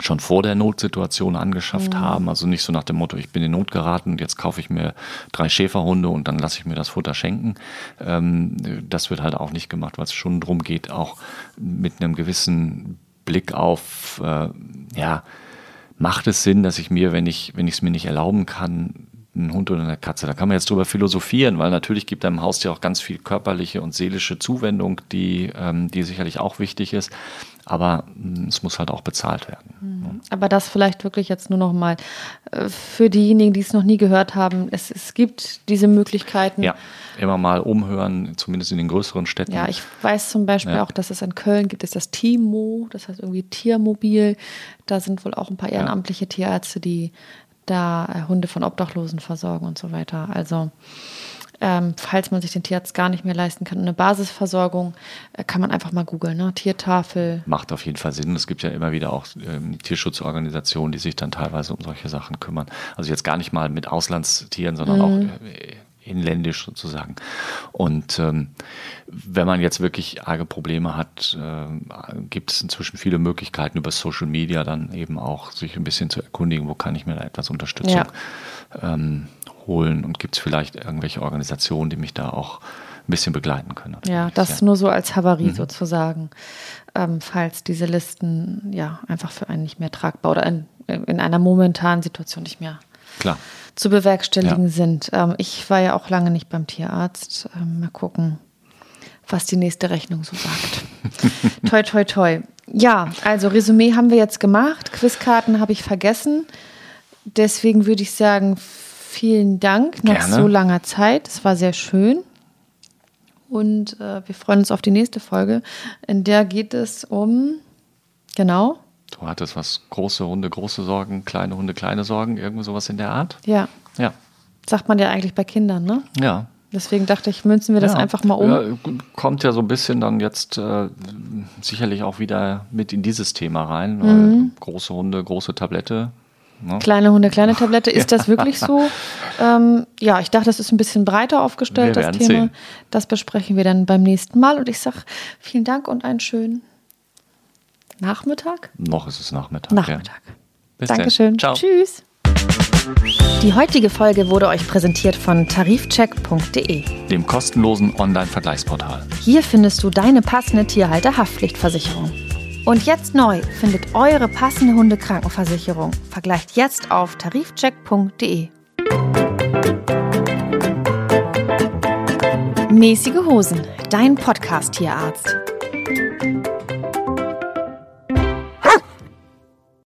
schon vor der Notsituation angeschafft mhm. haben. Also nicht so nach dem Motto, ich bin in Not geraten und jetzt kaufe ich mir drei Schäferhunde und dann lasse ich mir das Futter schenken. Ähm, das wird halt auch nicht gemacht, weil es schon darum geht, auch mit einem gewissen Blick auf, äh, ja, macht es Sinn, dass ich mir, wenn ich wenn ich es mir nicht erlauben kann, einen Hund oder eine Katze. Da kann man jetzt drüber philosophieren, weil natürlich gibt einem Haustier auch ganz viel körperliche und seelische Zuwendung, die, ähm, die sicherlich auch wichtig ist. Aber hm, es muss halt auch bezahlt werden. Mhm. Aber das vielleicht wirklich jetzt nur noch mal äh, für diejenigen, die es noch nie gehört haben. Es, es gibt diese Möglichkeiten. Ja, immer mal umhören, zumindest in den größeren Städten. Ja, ich weiß zum Beispiel ja. auch, dass es in Köln gibt, es das Timo, das heißt irgendwie Tiermobil. Da sind wohl auch ein paar ehrenamtliche Tierärzte, die da Hunde von Obdachlosen versorgen und so weiter. Also ähm, falls man sich den Tierarzt gar nicht mehr leisten kann, eine Basisversorgung, äh, kann man einfach mal googeln, ne? Tiertafel. Macht auf jeden Fall Sinn. Es gibt ja immer wieder auch ähm, Tierschutzorganisationen, die sich dann teilweise um solche Sachen kümmern. Also jetzt gar nicht mal mit Auslandstieren, sondern mhm. auch äh, inländisch sozusagen. Und ähm, wenn man jetzt wirklich arge Probleme hat, äh, gibt es inzwischen viele Möglichkeiten über Social Media dann eben auch sich ein bisschen zu erkundigen, wo kann ich mir da etwas Unterstützung ja. ähm, holen und gibt es vielleicht irgendwelche Organisationen, die mich da auch ein bisschen begleiten können. Ja, das ja. nur so als Havarie mhm. sozusagen, ähm, falls diese Listen ja einfach für einen nicht mehr tragbar oder in, in einer momentanen Situation nicht mehr Klar zu bewerkstelligen ja. sind. Ähm, ich war ja auch lange nicht beim Tierarzt. Ähm, mal gucken, was die nächste Rechnung so sagt. toi, toi, toi. Ja, also Resümee haben wir jetzt gemacht. Quizkarten habe ich vergessen. Deswegen würde ich sagen, vielen Dank nach Gerne. so langer Zeit. Es war sehr schön. Und äh, wir freuen uns auf die nächste Folge. In der geht es um, genau, Du hattest was, große Hunde, große Sorgen, kleine Hunde, kleine Sorgen, irgendwo sowas in der Art? Ja. Ja. Sagt man ja eigentlich bei Kindern, ne? Ja. Deswegen dachte ich, münzen wir das ja. einfach mal um. Ja, kommt ja so ein bisschen dann jetzt äh, sicherlich auch wieder mit in dieses Thema rein. Mhm. große Hunde, große Tablette. Ne? Kleine Hunde, kleine Tablette. Ist das wirklich so? Ähm, ja, ich dachte, das ist ein bisschen breiter aufgestellt, das Thema. Sehen. Das besprechen wir dann beim nächsten Mal. Und ich sage vielen Dank und einen schönen Nachmittag? Noch ist es Nachmittag. Nachmittag. Ja. Bis Dankeschön. Ciao. Tschüss. Die heutige Folge wurde euch präsentiert von tarifcheck.de, dem kostenlosen Online-Vergleichsportal. Hier findest du deine passende Tierhalter-Haftpflichtversicherung. Und jetzt neu findet eure passende Hundekrankenversicherung. Vergleicht jetzt auf tarifcheck.de. Mäßige Hosen, dein Podcast-Tierarzt.